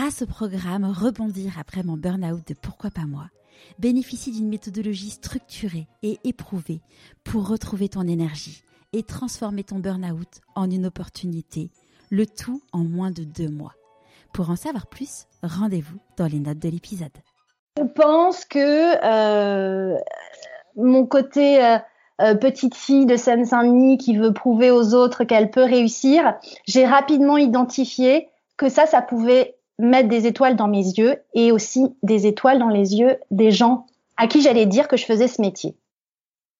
grâce au programme Rebondir après mon burn-out de Pourquoi pas moi, bénéficie d'une méthodologie structurée et éprouvée pour retrouver ton énergie et transformer ton burn-out en une opportunité, le tout en moins de deux mois. Pour en savoir plus, rendez-vous dans les notes de l'épisode. Je pense que euh, mon côté euh, euh, petite fille de Seine-Saint-Denis qui veut prouver aux autres qu'elle peut réussir, j'ai rapidement identifié que ça, ça pouvait mettre des étoiles dans mes yeux et aussi des étoiles dans les yeux des gens à qui j'allais dire que je faisais ce métier.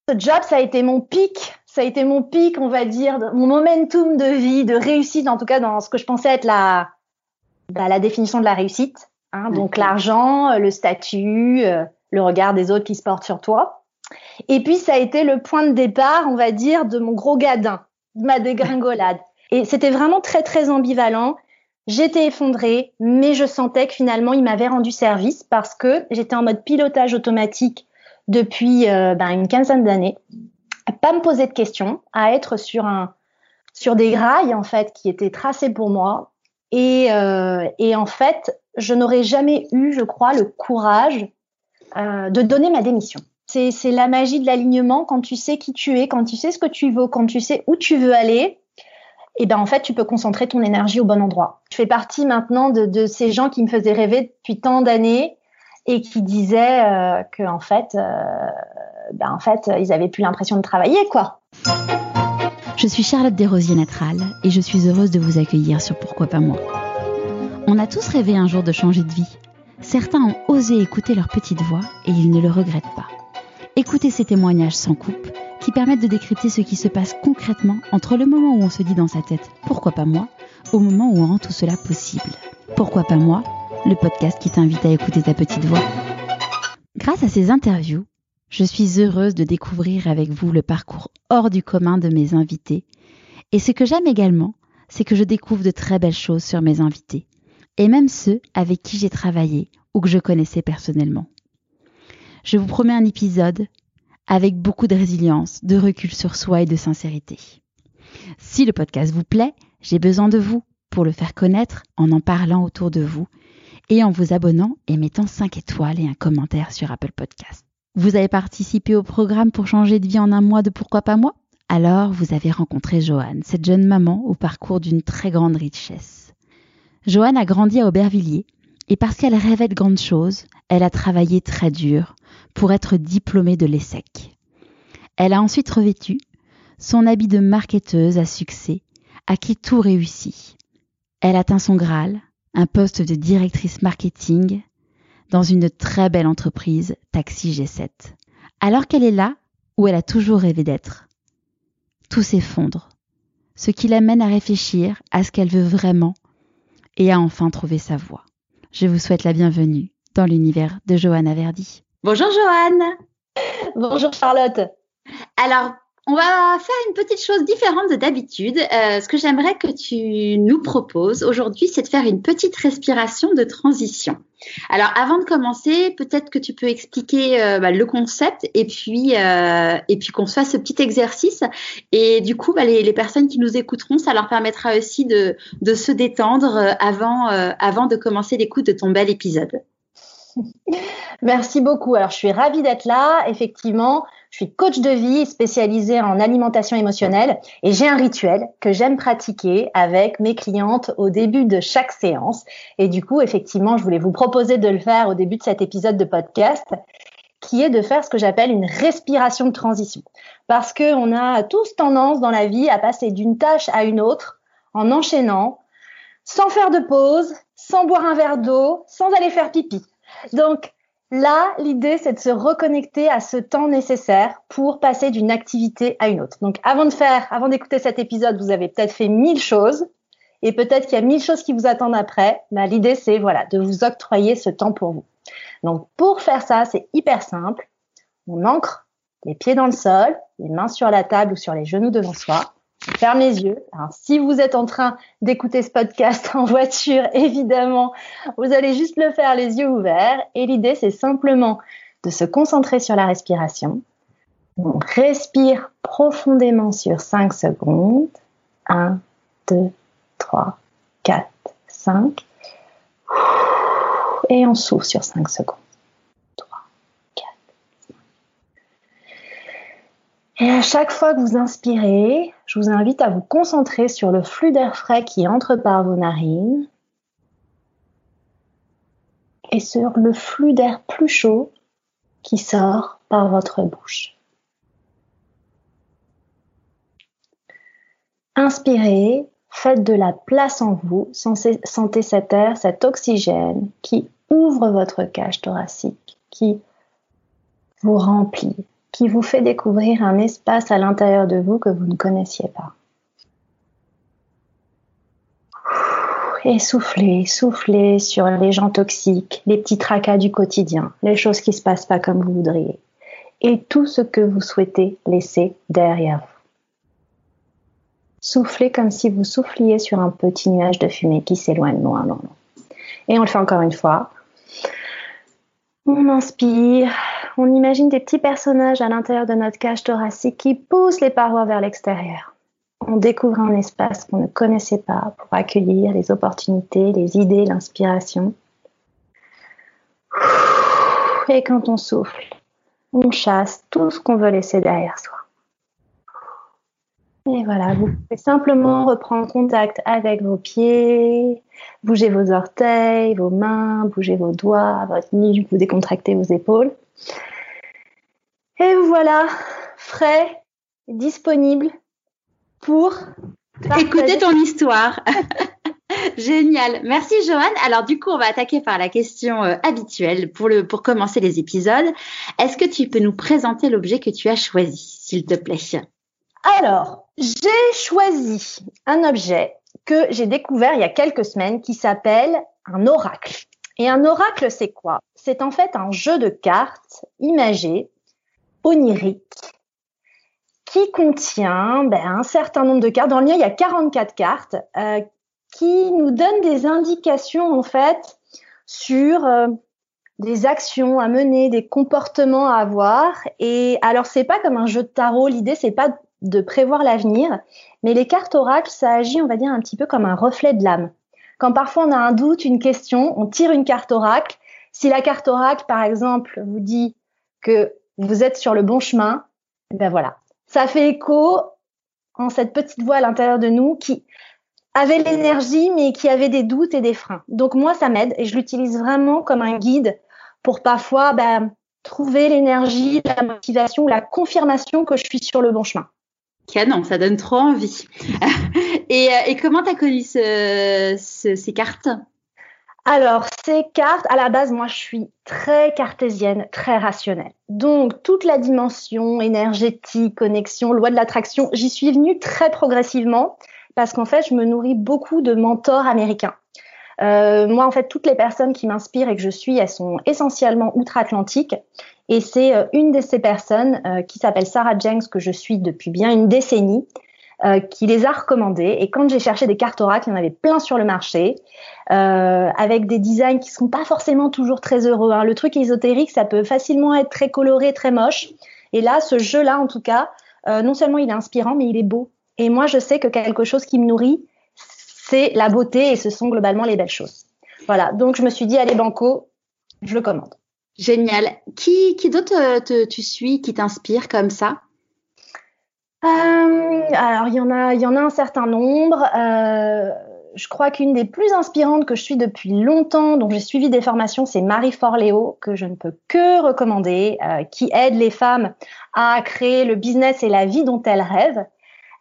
Ce job, ça a été mon pic, ça a été mon pic, on va dire, mon momentum de vie, de réussite, en tout cas dans ce que je pensais être la, bah, la définition de la réussite. Hein, donc l'argent, le statut, euh, le regard des autres qui se portent sur toi. Et puis ça a été le point de départ, on va dire, de mon gros gadin, de ma dégringolade. Et c'était vraiment très très ambivalent. J'étais effondrée, mais je sentais que finalement, il m'avait rendu service parce que j'étais en mode pilotage automatique depuis euh, ben, une quinzaine d'années, à pas me poser de questions, à être sur un sur des rails en fait qui étaient tracés pour moi. Et, euh, et en fait, je n'aurais jamais eu, je crois, le courage euh, de donner ma démission. C'est la magie de l'alignement quand tu sais qui tu es, quand tu sais ce que tu veux, quand tu sais où tu veux aller et ben en fait tu peux concentrer ton énergie au bon endroit. Je fais partie maintenant de, ces gens qui me faisaient rêver depuis tant d'années et qui disaient euh, que en fait, euh, ben en fait ils avaient plus l'impression de travailler quoi. Je suis Charlotte Desrosiers Natral et je suis heureuse de vous accueillir sur Pourquoi pas moi. On a tous rêvé un jour de changer de vie. Certains ont osé écouter leur petite voix et ils ne le regrettent pas. Écoutez ces témoignages sans coupe qui permettent de décrypter ce qui se passe concrètement entre le moment où on se dit dans sa tête pourquoi pas moi au moment où on rend tout cela possible. Pourquoi pas moi Le podcast qui t'invite à écouter ta petite voix. Grâce à ces interviews, je suis heureuse de découvrir avec vous le parcours hors du commun de mes invités. Et ce que j'aime également, c'est que je découvre de très belles choses sur mes invités, et même ceux avec qui j'ai travaillé ou que je connaissais personnellement. Je vous promets un épisode avec beaucoup de résilience, de recul sur soi et de sincérité. Si le podcast vous plaît, j'ai besoin de vous pour le faire connaître en en parlant autour de vous et en vous abonnant et mettant 5 étoiles et un commentaire sur Apple Podcast. Vous avez participé au programme pour changer de vie en un mois de Pourquoi pas moi? Alors vous avez rencontré Joanne, cette jeune maman au parcours d'une très grande richesse. Joanne a grandi à Aubervilliers et parce qu'elle rêvait de grandes choses, elle a travaillé très dur pour être diplômée de l'ESSEC. Elle a ensuite revêtu son habit de marketeuse à succès, à qui tout réussit. Elle atteint son Graal, un poste de directrice marketing dans une très belle entreprise, Taxi G7. Alors qu'elle est là où elle a toujours rêvé d'être. Tout s'effondre, ce qui l'amène à réfléchir à ce qu'elle veut vraiment et à enfin trouver sa voie. Je vous souhaite la bienvenue dans l'univers de Johanna Verdi. Bonjour Joanne. Bonjour Charlotte. Alors, on va faire une petite chose différente de d'habitude. Euh, ce que j'aimerais que tu nous proposes aujourd'hui, c'est de faire une petite respiration de transition. Alors, avant de commencer, peut-être que tu peux expliquer euh, bah, le concept et puis euh, et puis qu'on fasse ce petit exercice. Et du coup, bah, les, les, personnes qui nous écouteront, ça leur permettra aussi de, de se détendre avant avant de commencer l'écoute de ton bel épisode. Merci beaucoup. Alors, je suis ravie d'être là. Effectivement, je suis coach de vie spécialisée en alimentation émotionnelle et j'ai un rituel que j'aime pratiquer avec mes clientes au début de chaque séance. Et du coup, effectivement, je voulais vous proposer de le faire au début de cet épisode de podcast qui est de faire ce que j'appelle une respiration de transition. Parce qu'on a tous tendance dans la vie à passer d'une tâche à une autre en enchaînant, sans faire de pause, sans boire un verre d'eau, sans aller faire pipi. Donc là, l'idée, c'est de se reconnecter à ce temps nécessaire pour passer d'une activité à une autre. Donc avant de faire, avant d'écouter cet épisode, vous avez peut-être fait mille choses et peut-être qu'il y a mille choses qui vous attendent après. Bah, l'idée, c'est voilà, de vous octroyer ce temps pour vous. Donc pour faire ça, c'est hyper simple. On ancre les pieds dans le sol, les mains sur la table ou sur les genoux devant soi ferme les yeux. Si vous êtes en train d'écouter ce podcast en voiture, évidemment, vous allez juste le faire les yeux ouverts. Et l'idée, c'est simplement de se concentrer sur la respiration. On respire profondément sur 5 secondes. 1, 2, 3, 4, 5. Et on souffle sur 5 secondes. 3, 4, 5. Et à chaque fois que vous inspirez, je vous invite à vous concentrer sur le flux d'air frais qui entre par vos narines et sur le flux d'air plus chaud qui sort par votre bouche. Inspirez, faites de la place en vous, sentez cet air, cet oxygène qui ouvre votre cage thoracique, qui vous remplit, qui vous fait découvrir un espace à l'intérieur de vous que vous ne connaissiez pas. et soufflez, soufflez sur les gens toxiques, les petits tracas du quotidien, les choses qui se passent pas comme vous voudriez, et tout ce que vous souhaitez laisser derrière vous. Soufflez comme si vous souffliez sur un petit nuage de fumée qui s'éloigne loin, loin. Et on le fait encore une fois. On inspire, on imagine des petits personnages à l'intérieur de notre cage thoracique qui poussent les parois vers l'extérieur on découvre un espace qu'on ne connaissait pas pour accueillir les opportunités, les idées, l'inspiration. Et quand on souffle, on chasse tout ce qu'on veut laisser derrière soi. Et voilà, vous pouvez simplement reprendre contact avec vos pieds, bouger vos orteils, vos mains, bouger vos doigts, votre nuque, vous décontractez vos épaules. Et voilà, frais, disponible pour écouter ton histoire. Génial. Merci Joanne. Alors du coup, on va attaquer par la question euh, habituelle pour, le, pour commencer les épisodes. Est-ce que tu peux nous présenter l'objet que tu as choisi, s'il te plaît? Alors, j'ai choisi un objet que j'ai découvert il y a quelques semaines qui s'appelle un oracle. Et un oracle, c'est quoi? C'est en fait un jeu de cartes imagé, onirique, qui contient ben, un certain nombre de cartes. Dans le mien, il y a 44 cartes euh, qui nous donnent des indications en fait sur euh, des actions à mener, des comportements à avoir. Et alors, c'est pas comme un jeu de tarot. L'idée, c'est pas de prévoir l'avenir, mais les cartes oracles, ça agit, on va dire, un petit peu comme un reflet de l'âme. Quand parfois on a un doute, une question, on tire une carte oracle. Si la carte oracle, par exemple, vous dit que vous êtes sur le bon chemin, ben voilà, ça fait écho en cette petite voix à l'intérieur de nous qui avait l'énergie mais qui avait des doutes et des freins. Donc moi, ça m'aide et je l'utilise vraiment comme un guide pour parfois ben, trouver l'énergie, la motivation, la confirmation que je suis sur le bon chemin. Canon, ça donne trop envie. et, euh, et, comment tu as connu ce, ces cartes? Alors, ces cartes, à la base, moi, je suis très cartésienne, très rationnelle. Donc, toute la dimension énergétique, connexion, loi de l'attraction, j'y suis venue très progressivement parce qu'en fait, je me nourris beaucoup de mentors américains. Euh, moi, en fait, toutes les personnes qui m'inspirent et que je suis, elles sont essentiellement outre-Atlantique. Et c'est euh, une de ces personnes euh, qui s'appelle Sarah Jenks que je suis depuis bien une décennie euh, qui les a recommandés. Et quand j'ai cherché des cartes oracles, il y en avait plein sur le marché, euh, avec des designs qui sont pas forcément toujours très heureux. Hein. Le truc ésotérique, ça peut facilement être très coloré, très moche. Et là, ce jeu-là, en tout cas, euh, non seulement il est inspirant, mais il est beau. Et moi, je sais que quelque chose qui me nourrit, c'est la beauté et ce sont globalement les belles choses. Voilà. Donc, je me suis dit, allez, Banco, je le commande. Génial. Qui, qui d'autre tu suis qui t'inspire comme ça? euh, alors il y en a, il y en a un certain nombre. Euh, je crois qu'une des plus inspirantes que je suis depuis longtemps, dont j'ai suivi des formations, c'est Marie Forleo, que je ne peux que recommander, euh, qui aide les femmes à créer le business et la vie dont elles rêvent.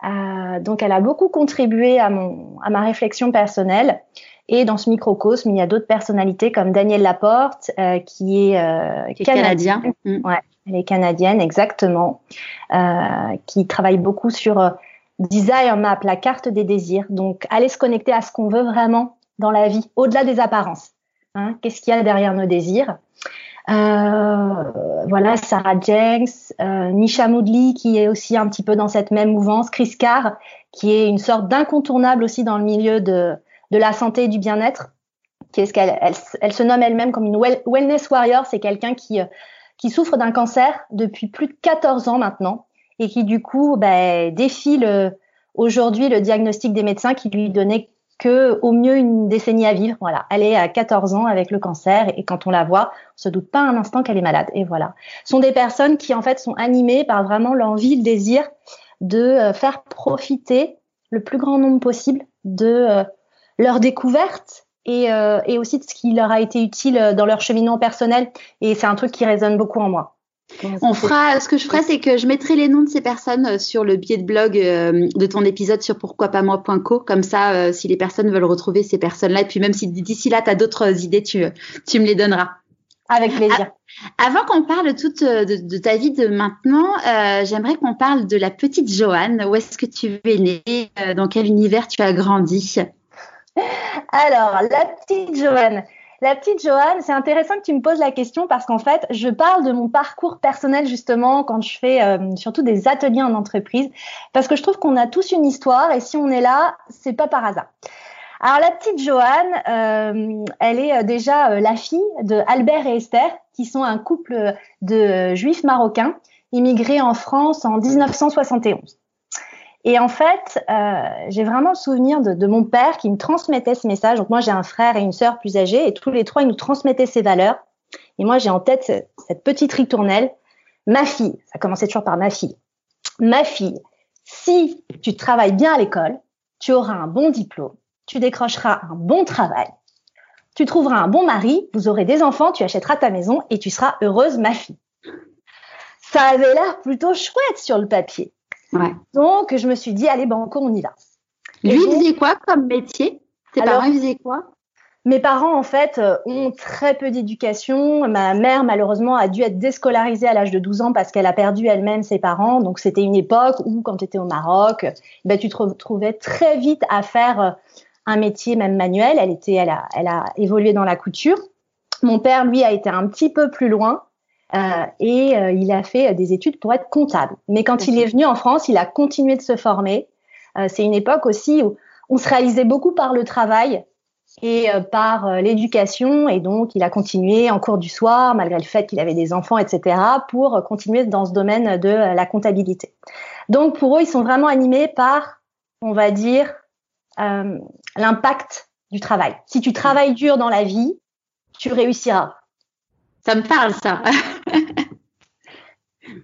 Euh, donc, elle a beaucoup contribué à, mon, à ma réflexion personnelle. Et dans ce microcosme, il y a d'autres personnalités comme Daniel Laporte, euh, qui est, euh, canadien. Mm. Ouais, elle est canadienne, exactement, euh, qui travaille beaucoup sur euh, Desire Map, la carte des désirs. Donc, aller se connecter à ce qu'on veut vraiment dans la vie, au-delà des apparences. Hein, Qu'est-ce qu'il y a derrière nos désirs? Euh, voilà, Sarah Jenks, euh, Nisha Moodley qui est aussi un petit peu dans cette même mouvance, Chris Carr qui est une sorte d'incontournable aussi dans le milieu de, de la santé et du bien-être. Qui est ce qu'elle elle, elle se nomme elle-même comme une wellness warrior, c'est quelqu'un qui qui souffre d'un cancer depuis plus de 14 ans maintenant et qui du coup ben, défile aujourd'hui le diagnostic des médecins qui lui donnaient que au mieux une décennie à vivre. Voilà, elle est à 14 ans avec le cancer et quand on la voit, on se doute pas un instant qu'elle est malade. Et voilà, Ce sont des personnes qui en fait sont animées par vraiment l'envie, le désir de euh, faire profiter le plus grand nombre possible de euh, leur découverte et, euh, et aussi de ce qui leur a été utile dans leur cheminement personnel. Et c'est un truc qui résonne beaucoup en moi. On fera, ce que je ferai, c'est que je mettrai les noms de ces personnes euh, sur le billet de blog euh, de ton épisode sur pourquoipasmoi.co. Comme ça, euh, si les personnes veulent retrouver ces personnes-là, et puis même si d'ici là, tu as d'autres idées, tu, tu me les donneras. Avec plaisir. Avant qu'on parle toute de, de, ta vie de maintenant, j'aimerais qu'on parle de la petite Joanne. Où est-ce que tu es née Dans quel univers tu as grandi? Alors, la petite Joanne. La petite Joanne, c'est intéressant que tu me poses la question parce qu'en fait, je parle de mon parcours personnel justement quand je fais euh, surtout des ateliers en entreprise parce que je trouve qu'on a tous une histoire et si on est là, c'est pas par hasard. Alors la petite Joanne, euh, elle est euh, déjà la fille de Albert et Esther, qui sont un couple de juifs marocains immigrés en France en 1971. Et en fait, euh, j'ai vraiment le souvenir de, de, mon père qui me transmettait ce message. Donc moi, j'ai un frère et une sœur plus âgés, et tous les trois, ils nous transmettaient ces valeurs. Et moi, j'ai en tête cette, petite ritournelle. Ma fille, ça commençait toujours par ma fille. Ma fille, si tu travailles bien à l'école, tu auras un bon diplôme, tu décrocheras un bon travail, tu trouveras un bon mari, vous aurez des enfants, tu achèteras ta maison et tu seras heureuse, ma fille. Ça avait l'air plutôt chouette sur le papier. Donc, je me suis dit, allez, banco, on y va. Lui, il faisait quoi comme métier? Tes parents, ils faisaient quoi? mes parents, en fait, euh, ont très peu d'éducation. Ma mère, malheureusement, a dû être déscolarisée à l'âge de 12 ans parce qu'elle a perdu elle-même ses parents. Donc, c'était une époque où, quand tu étais au Maroc, ben, tu te retrouvais très vite à faire euh, un métier, même manuel. Elle, était, elle, a, elle a évolué dans la couture. Mon père, lui, a été un petit peu plus loin. Euh, et euh, il a fait euh, des études pour être comptable. Mais quand il est venu en France, il a continué de se former. c'est une époque aussi où on se réalisait beaucoup par le travail et par l'éducation. Et donc, il a continué en cours du soir, malgré le fait qu'il avait des enfants, etc., pour continuer dans ce domaine de la comptabilité. Donc, pour eux, ils sont vraiment animés par, on va dire, l'impact du travail. Si tu travailles dur dans la vie, tu réussiras. Ça me parle, ça.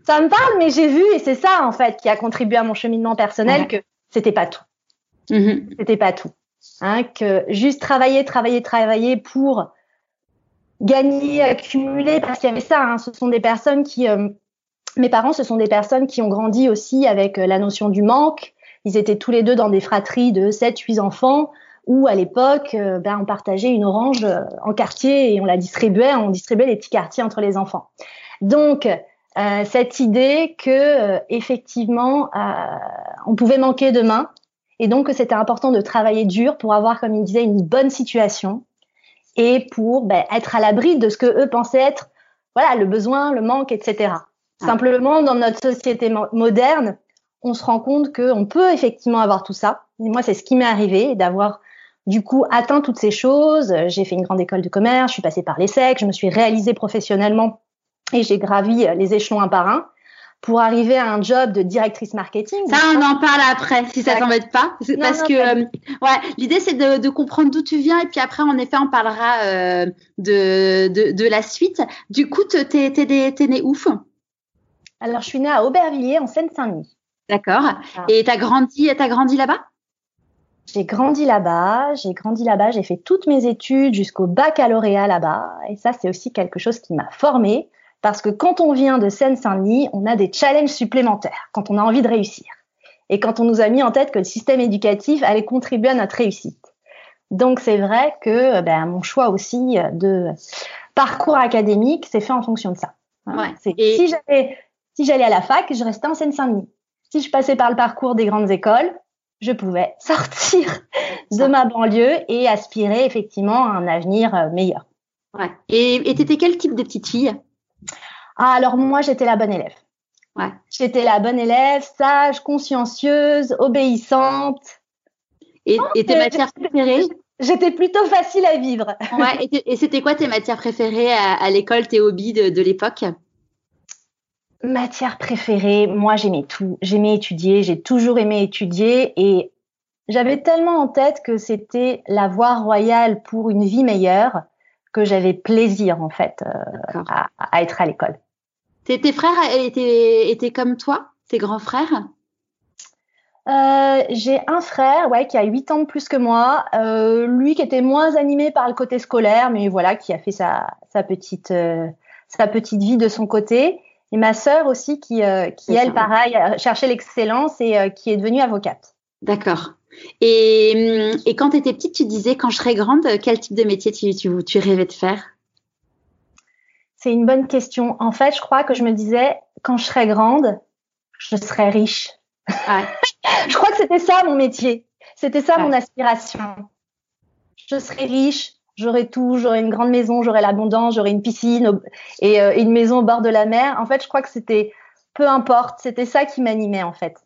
ça me parle, mais j'ai vu, et c'est ça, en fait, qui a contribué à mon cheminement personnel, que c'était pas tout. Mm-hmm. C'était pas tout. Hein, que juste travailler, travailler, travailler pour gagner, accumuler, parce qu'il y avait ça. Hein, ce sont des personnes qui, euh, mes parents, ce sont des personnes qui ont grandi aussi avec euh, la notion du manque. Ils étaient tous les deux dans des fratries de 7, 8 enfants où à l'époque, euh, ben, on partageait une orange euh, en quartier et on la distribuait, on distribuait les petits quartiers entre les enfants. Donc euh, cette idée que effectivement on pouvait manquer de main et donc que c'était important de travailler dur pour avoir, comme il disait, une bonne situation et pour ben, être à l'abri de ce que eux pensaient être, voilà, le besoin, le manque, etc. Ah. Simplement, dans notre société moderne, on se rend compte qu'on peut effectivement avoir tout ça. Et moi, c'est ce qui m'est arrivé, d'avoir du coup atteint toutes ces choses. J'ai fait une grande école de commerce, je suis passée par l'ESSEC, je me suis réalisée professionnellement et j'ai gravi les échelons un par un pour arriver à un job de directrice marketing. Ça, on en parle après, si ça t'embête pas. Parce que, euh, ouais, l'idée c'est de, de, comprendre d'où tu viens et puis après, en effet, on parlera euh, de, de, de, la suite. Du coup, t'es, t'es, t'es né ouf Alors, je suis née à Aubervilliers, en Seine-Saint-Denis. D'accord. Ah. Et t'as grandi, t'as grandi là-bas? J'ai grandi là-bas, j'ai grandi là-bas, j'ai fait toutes mes études jusqu'au baccalauréat là-bas. Et ça, c'est aussi quelque chose qui m'a formée parce que quand on vient de Seine-Saint-Denis, on a des challenges supplémentaires quand on a envie de réussir. Et quand on nous a mis en tête que le système éducatif allait contribuer à notre réussite. Donc c'est vrai que ben, mon choix aussi de parcours académique s'est fait en fonction de ça. Ouais. Si j'allais si à la fac, je restais en Seine-Saint-Denis. Si je passais par le parcours des grandes écoles, je pouvais sortir de ma banlieue et aspirer effectivement à un avenir euh, meilleur. Ouais. Et t'étais quel type de petite fille? Ah, Alors moi, j'étais la bonne élève. Ouais. J'étais la bonne élève, sage, consciencieuse, obéissante. Et, tes matières préférées J'étais plutôt facile à vivre. Ouais. Et c'était quoi tes matières préférées à, l'école, tes hobbies de l'époque? Matière préférée, moi j'aimais tout. J'aimais étudier, j'ai toujours aimé étudier et j'avais tellement en tête que c'était la voie royale pour une vie meilleure que j'avais plaisir en fait euh, à, être à l'école. Tes, tes frères étaient, étaient comme toi, tes grands frères? Euh, j'ai un frère, ouais, qui a 8 ans de plus que moi. Euh, lui qui était moins animé par le côté scolaire, mais voilà, qui a fait sa, sa petite sa petite vie de son côté. Et ma sœur aussi, qui, qui elle, pareil, cherchait l'excellence et qui est devenue avocate. D'accord. Et, hum, et quand tu étais petite, tu disais, quand je serais grande, quel type de métier tu, tu, tu rêvais de faire? C'est une bonne question. En fait, je crois que je me disais, quand je serais grande, je serais riche. je crois que c'était ça mon métier. C'était ça mon aspiration. Je serais riche, j'aurais tout, j'aurais une grande maison, j'aurais l'abondance, j'aurais une piscine et euh, une maison au bord de la mer. En fait, je crois que c'était peu importe, c'était ça qui m'animait en fait.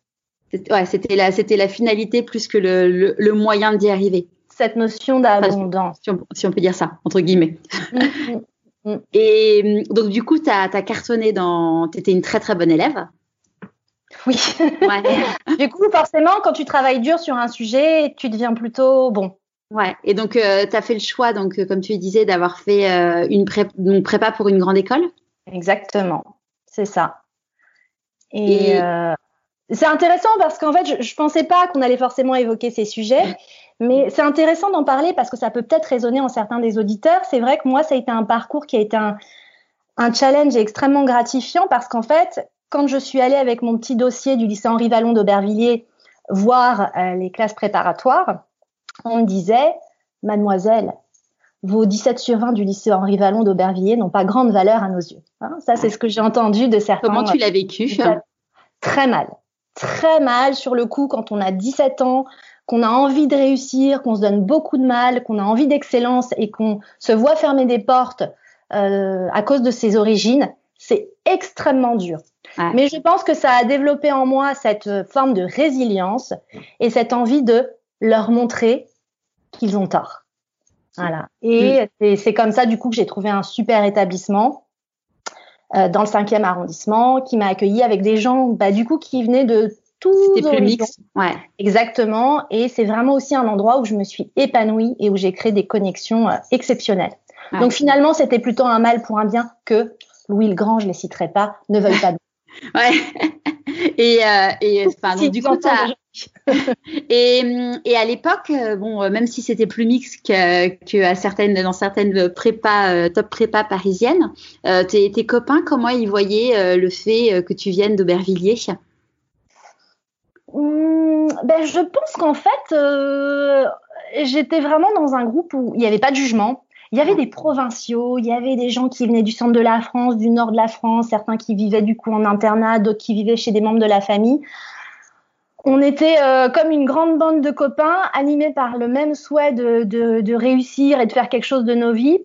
Ouais, c'était la, c'était la finalité plus que le, le, moyen d'y arriver. Cette notion d'abondance. si, on, peut dire ça, entre guillemets. Mm, mm, mm. Et donc, du coup, tu as, cartonné dans. Tu étais une très, très bonne élève. Oui. Ouais. du coup, forcément, quand tu travailles dur sur un sujet, tu deviens plutôt bon. Ouais. Et donc, euh, tu as fait le choix, donc, euh, comme tu disais, d'avoir fait euh, une prépa pour une grande école? Exactement. C'est ça. Et, c'est intéressant parce qu'en fait, je, ne pensais pas qu'on allait forcément évoquer ces sujets, mais c'est intéressant d'en parler parce que ça peut peut-être résonner en certains des auditeurs. C'est vrai que moi, ça a été un parcours qui a été un, un challenge extrêmement gratifiant parce qu'en fait, quand je suis allée avec mon petit dossier du lycée Henri Vallon d'Aubervilliers voir euh, les classes préparatoires, on me disait, mademoiselle, vos 17 sur 20 du lycée Henri Vallon d'Aubervilliers n'ont pas grande valeur à nos yeux. Hein, ça, c'est ce que j'ai entendu de certains. Comment tu l'as vécu? Très mal. Très mal sur le coup quand on a 17 ans, qu'on a envie de réussir, qu'on se donne beaucoup de mal, qu'on a envie d'excellence et qu'on se voit fermer des portes euh, à cause de ses origines. C'est extrêmement dur. Mais je pense que ça a développé en moi cette forme de résilience et cette envie de leur montrer qu'ils ont tort. Voilà. Et mm. c'est comme ça, du coup, que j'ai trouvé un super établissement euh, dans le cinquième arrondissement qui m'a accueilli avec des gens, bah, du coup, qui venaient de tous C'était plus mix. Ouais. Exactement. Et c'est vraiment aussi un endroit où je me suis épanouie et où j'ai créé des connexions euh, exceptionnelles. Donc finalement, c'était plutôt un mal pour un bien que Louis le Grand, je les citerai pas, ne veuille pas Ouais. Et, euh, et enfin, donc, du coup, et, à l'époque, euh, bon, euh, même si c'était plus mix que, à certaines, dans certaines prépas, euh, top prépa parisiennes, tes, tes, copains, comment ils voyaient le fait que tu viennes d'Aubervilliers? Mmh, ben, Je pense qu'en fait, j'étais vraiment dans un groupe où il n'y avait pas de jugement. Il y avait des provinciaux, il y avait des gens qui venaient du centre de la France, du nord de la France, certains qui vivaient du coup en internat, d'autres qui vivaient chez des membres de la famille. On était euh, comme une grande bande de copains, animés par le même souhait de, de, de, réussir et de faire quelque chose de nos vies,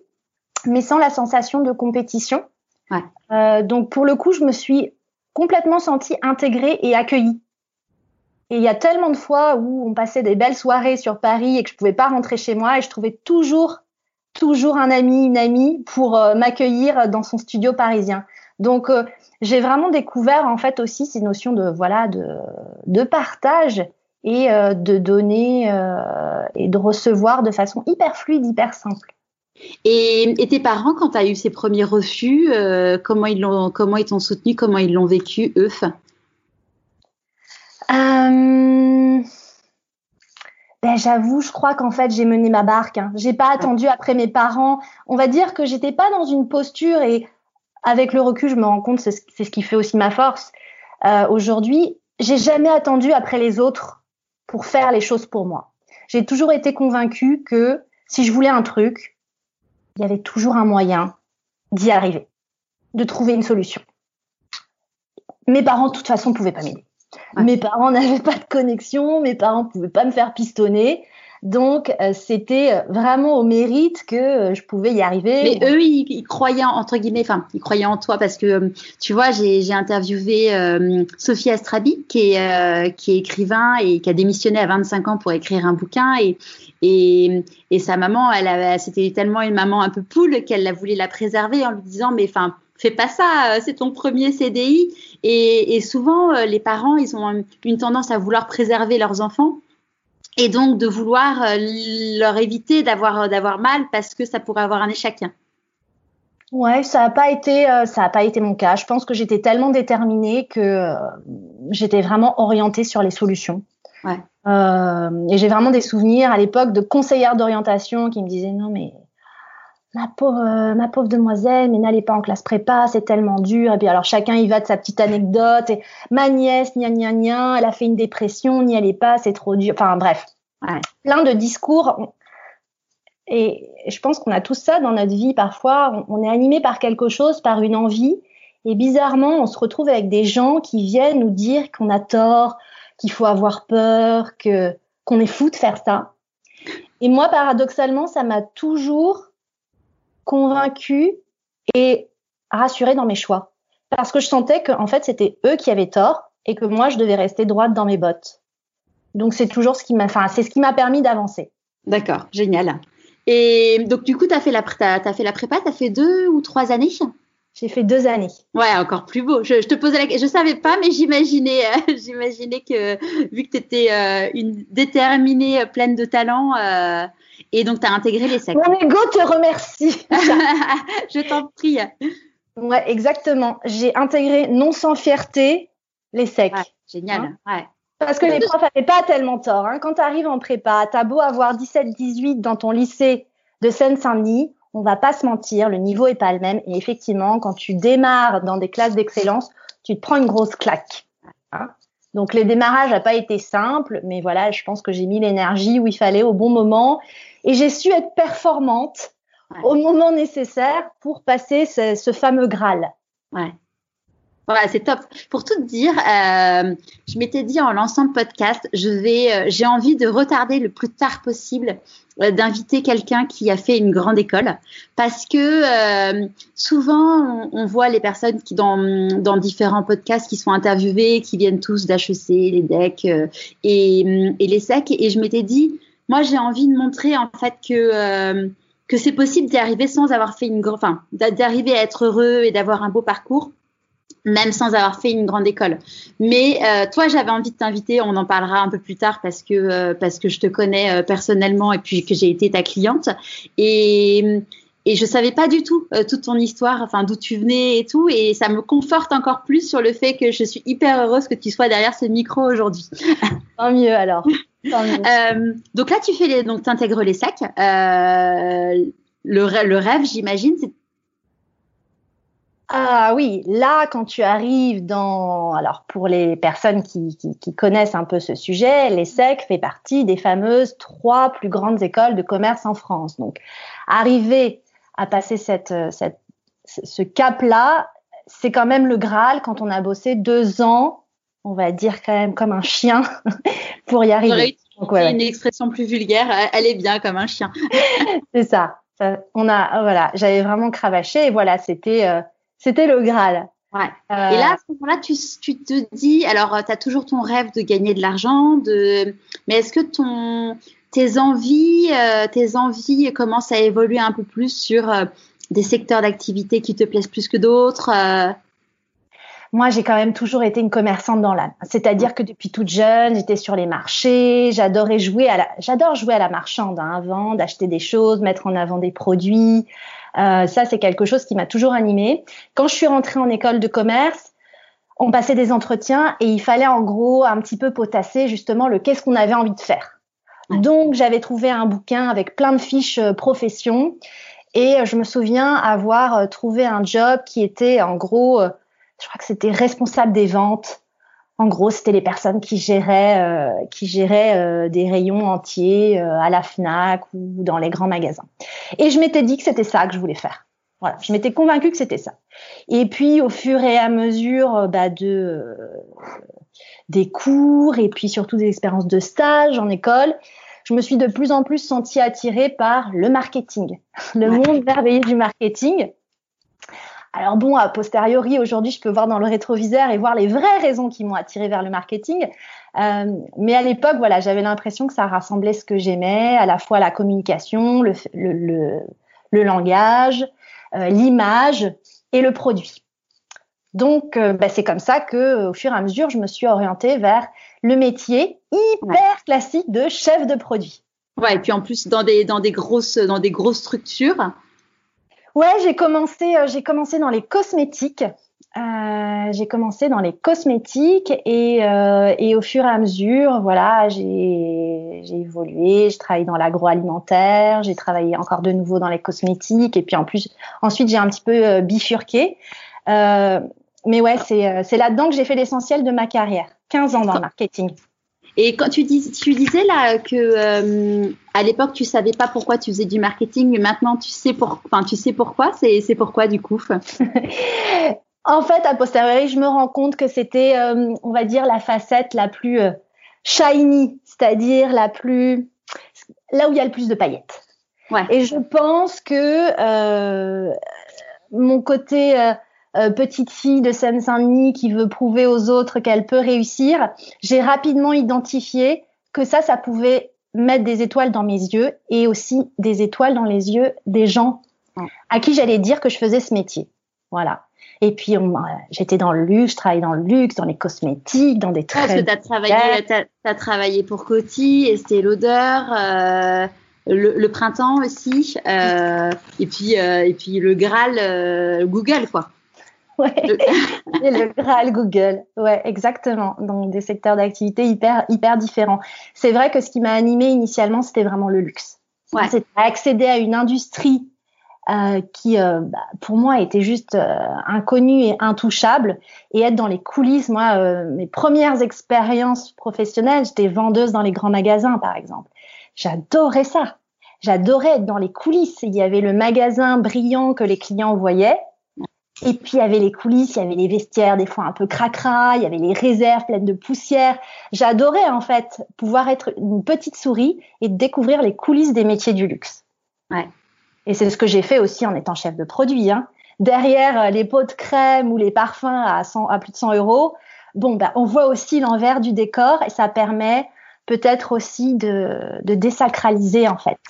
mais sans la sensation de compétition. Ouais. Euh, donc pour le coup, je me suis complètement sentie intégrée et accueillie. Et il y a tellement de fois où on passait des belles soirées sur Paris et que je pouvais pas rentrer chez moi et je trouvais toujours toujours un ami, une amie pour euh, m'accueillir dans son studio parisien. Donc euh, j'ai vraiment découvert en fait aussi ces notions de voilà de, de partage et euh, de donner et de recevoir de façon hyper fluide, hyper simple. Et, et tes parents, quand tu as eu ces premiers refus, comment ils l'ont, comment ils t'ont soutenu, comment ils l'ont vécu eux? Ben, j'avoue, je crois qu'en fait, j'ai mené ma barque. Hein. J'ai pas attendu après mes parents. On va dire que j'étais pas dans une posture et avec le recul, je me rends compte, c'est ce qui fait aussi ma force. Euh, Aujourd'hui, j'ai jamais attendu après les autres pour faire les choses pour moi. J'ai toujours été convaincue que si je voulais un truc, il y avait toujours un moyen d'y arriver, de trouver une solution. Mes parents, de toute façon, pouvaient pas m'aider. Mes parents n'avaient pas de connexion, mes parents pouvaient pas me faire pistonner. Donc, euh, c'était euh, vraiment au mérite que euh, je pouvais y arriver. Mais eux, ils, croyaient, entre guillemets, enfin, ils croyaient en toi parce que, tu vois, j'ai interviewé Sophie Astrabi, qui est, qui est écrivain et qui a démissionné à 25 ans pour écrire un bouquin. Et, et, et sa maman, elle c'était tellement une maman un peu poule qu'elle voulait la préserver en lui disant, mais enfin, fais pas ça, c'est ton premier CDI. Et, souvent, euh, les parents, ils ont une tendance à vouloir préserver leurs enfants. Et donc de vouloir leur éviter d'avoir d'avoir mal parce que ça pourrait avoir un échec. Ouais, ça n'a pas été ça a pas été mon cas. Je pense que j'étais tellement déterminée que j'étais vraiment orientée sur les solutions. Ouais. Euh, et j'ai vraiment des souvenirs à l'époque de conseillères d'orientation qui me disaient non mais ma pauvre, euh, ma pauvre demoiselle, mais n'allez pas en classe prépa, c'est tellement dur. Et puis alors chacun y va de sa petite anecdote. Et ma nièce, gna gna gna, elle a fait une dépression, n'y allez pas, c'est trop dur. Enfin bref, plein de discours. Et je pense qu'on a tout ça dans notre vie. Parfois, on est animé par quelque chose, par une envie. Et bizarrement, on se retrouve avec des gens qui viennent nous dire qu'on a tort, qu'il faut avoir peur, que qu'on est fou de faire ça. Et moi, paradoxalement, ça m'a toujours convaincue et rassurée dans mes choix. Parce que je sentais que, en fait, c'était eux qui avaient tort et que moi, je devais rester droite dans mes bottes. Donc, c'est toujours ce qui m'a, enfin, c'est ce qui m'a permis d'avancer. D'accord, génial. Et donc, du coup, tu as fait la, as fait la prépa, tu as fait deux ou trois années? J'ai fait deux années. Ouais, encore plus beau. Je, te posais la question. Je savais pas, mais j'imaginais, euh, j'imaginais que vu que tu étais euh, une déterminée, euh, pleine de talent, et donc tu as intégré les sacs. Mon ego te remercie. je t'en prie. Ouais, exactement. J'ai intégré non sans fierté les secs. génial. Hein ouais. Parce que les profs n'avaient pas tellement tort. Hein. Quand tu arrives en prépa, tu as beau avoir 17-18 dans ton lycée de Seine-Saint-Denis, on va pas se mentir, le niveau est pas le même. Et effectivement, quand tu démarres dans des classes d'excellence, tu te prends une grosse claque. Hein. Donc les démarrages n'ont pas été simples, mais voilà, je pense que j'ai mis l'énergie où il fallait au bon moment et j'ai su être performante au moment nécessaire pour passer ce, ce fameux Graal. Ouais. Voilà, c'est top. Pour tout dire, euh, je m'étais dit en lançant le podcast, je vais, euh, j'ai envie de retarder le plus tard possible euh, d'inviter quelqu'un qui a fait une grande école, parce que souvent on, voit les personnes qui dans dans différents podcasts qui sont interviewés, qui viennent tous d'HEC, les DEC et, et les SEC, et je m'étais dit, moi j'ai envie de montrer en fait que que c'est possible d'y arriver sans avoir fait une grande, enfin d'arriver à être heureux et d'avoir un beau parcours même sans avoir fait une grande école. Mais euh, toi, j'avais envie de t'inviter, on en parlera un peu plus tard parce que euh, parce que je te connais euh, personnellement et puis que j'ai été ta cliente et et je savais pas du tout toute ton histoire, enfin d'où tu venais et tout, et ça me conforte encore plus sur le fait que je suis hyper heureuse que tu sois derrière ce micro aujourd'hui. Tant mieux alors. donc là, tu fais les, donc t'intègres les sacs. le, le rêve, j'imagine, c'est ah oui, là, quand tu arrives dans, alors pour les personnes qui, qui, connaissent un peu ce sujet, l'ESSEC fait partie des fameuses trois plus grandes écoles de commerce en France. Donc, arriver à passer cette, cette ce cap-là, c'est quand même le Graal quand on a bossé deux ans, on va dire quand même comme un chien pour y arriver. Donc, ouais, une expression plus vulgaire, elle est bien comme un chien. c'est ça. On a, voilà, j'avais vraiment cravaché et voilà, c'était euh, c'était le Graal. Ouais. Euh, et là, à ce moment-là, tu, tu, te dis, alors, euh, tu as toujours ton rêve de gagner de l'argent, de... mais est-ce que ton, tes envies, euh, tes envies commencent à évoluer un peu plus sur des secteurs d'activité qui te plaisent plus que d'autres moi, j'ai quand même toujours été une commerçante dans l'âme. C'est-à-dire que depuis toute jeune, j'étais sur les marchés, j'adorais jouer à la, j'adore jouer à la marchande, hein, vendre, acheter des choses, mettre en avant des produits. Euh, ça, c'est quelque chose qui m'a toujours animée. Quand je suis rentrée en école de commerce, on passait des entretiens et il fallait en gros un petit peu potasser justement le qu'est-ce qu'on avait envie de faire. Donc, j'avais trouvé un bouquin avec plein de fiches euh, profession et je me souviens avoir euh, trouvé un job qui était en gros, je crois que c'était responsable des ventes en gros, c'était les personnes qui géraient, euh, qui géraient euh, des rayons entiers euh, à la Fnac ou dans les grands magasins. Et je m'étais dit que c'était ça que je voulais faire. Voilà, je m'étais convaincue que c'était ça. Et puis, au fur et à mesure bah, de des cours et puis surtout des expériences de stage en école, je me suis de plus en plus sentie attirée par le marketing, le monde merveilleux du marketing. Alors bon, a posteriori, aujourd'hui, je peux voir dans le rétroviseur et voir les vraies raisons qui m'ont attiré vers le marketing. Euh, mais à l'époque, voilà, j'avais l'impression que ça rassemblait ce que j'aimais, à la fois la communication, le, le, le, langage, euh, l'image et le produit. Donc, euh, bah, c'est comme ça que, au fur et à mesure, je me suis orientée vers le métier hyper classique de chef de produit. Ouais, et puis en plus dans des dans des grosses dans des grosses structures. Ouais, j'ai commencé euh, j'ai commencé dans les cosmétiques. Euh, j'ai commencé dans les cosmétiques et, euh, et au fur et à mesure, voilà, j'ai évolué. Je travaille dans l'agroalimentaire, j'ai travaillé encore de nouveau dans les cosmétiques et puis en plus, ensuite j'ai un petit peu euh, bifurqué. Euh, mais ouais, c'est c'est là-dedans que j'ai fait l'essentiel de ma carrière. 15 ans dans le marketing. Et quand tu, dis, tu disais là que euh, à l'époque tu savais pas pourquoi tu faisais du marketing, mais maintenant tu sais pour, enfin tu sais pourquoi. C'est c'est pourquoi du coup? En fait, à posteriori, je me rends compte que c'était, euh, on va dire, la facette la plus euh, shiny, c'est-à-dire la plus là où il y a le plus de paillettes. Ouais. Et je pense que mon côté euh, petite fille de Seine-Saint-Denis qui veut prouver aux autres qu'elle peut réussir, j'ai rapidement identifié que ça, ça pouvait mettre des étoiles dans mes yeux et aussi des étoiles dans les yeux des gens à qui j'allais dire que je faisais ce métier. Voilà. Et puis, j'étais dans le luxe, je travaillais dans le luxe, dans les cosmétiques, dans des très... Parce que tu as travaillé, as, travaillé pour Coty, Estée Lauder, euh, le, printemps aussi, euh, et, puis, et puis le Graal, Google, quoi. Ouais. et le Graal Google. Ouais, exactement. Donc des secteurs d'activité hyper hyper différents. C'est vrai que ce qui m'a animé initialement, c'était vraiment le luxe. Ouais. C'était accéder à une industrie euh, qui, euh, bah, pour moi, était juste euh, inconnue et intouchable, et être dans les coulisses. Moi, euh, mes premières expériences professionnelles, j'étais vendeuse dans les grands magasins, par exemple. J'adorais ça. J'adorais être dans les coulisses. Il y avait le magasin brillant que les clients voyaient et puis il y avait les coulisses, il y avait les vestiaires des fois un peu cracra, il y avait les réserves pleines de poussière. J'adorais en fait pouvoir être une petite souris et découvrir les coulisses des métiers du luxe. Ouais. Et c'est ce que j'ai fait aussi en étant chef de produit. Hein. Derrière euh, les pots de crème ou les parfums à, 100, à plus de 100 euros, bon, bah, on voit aussi l'envers du décor et ça permet peut-être aussi de, de désacraliser en fait.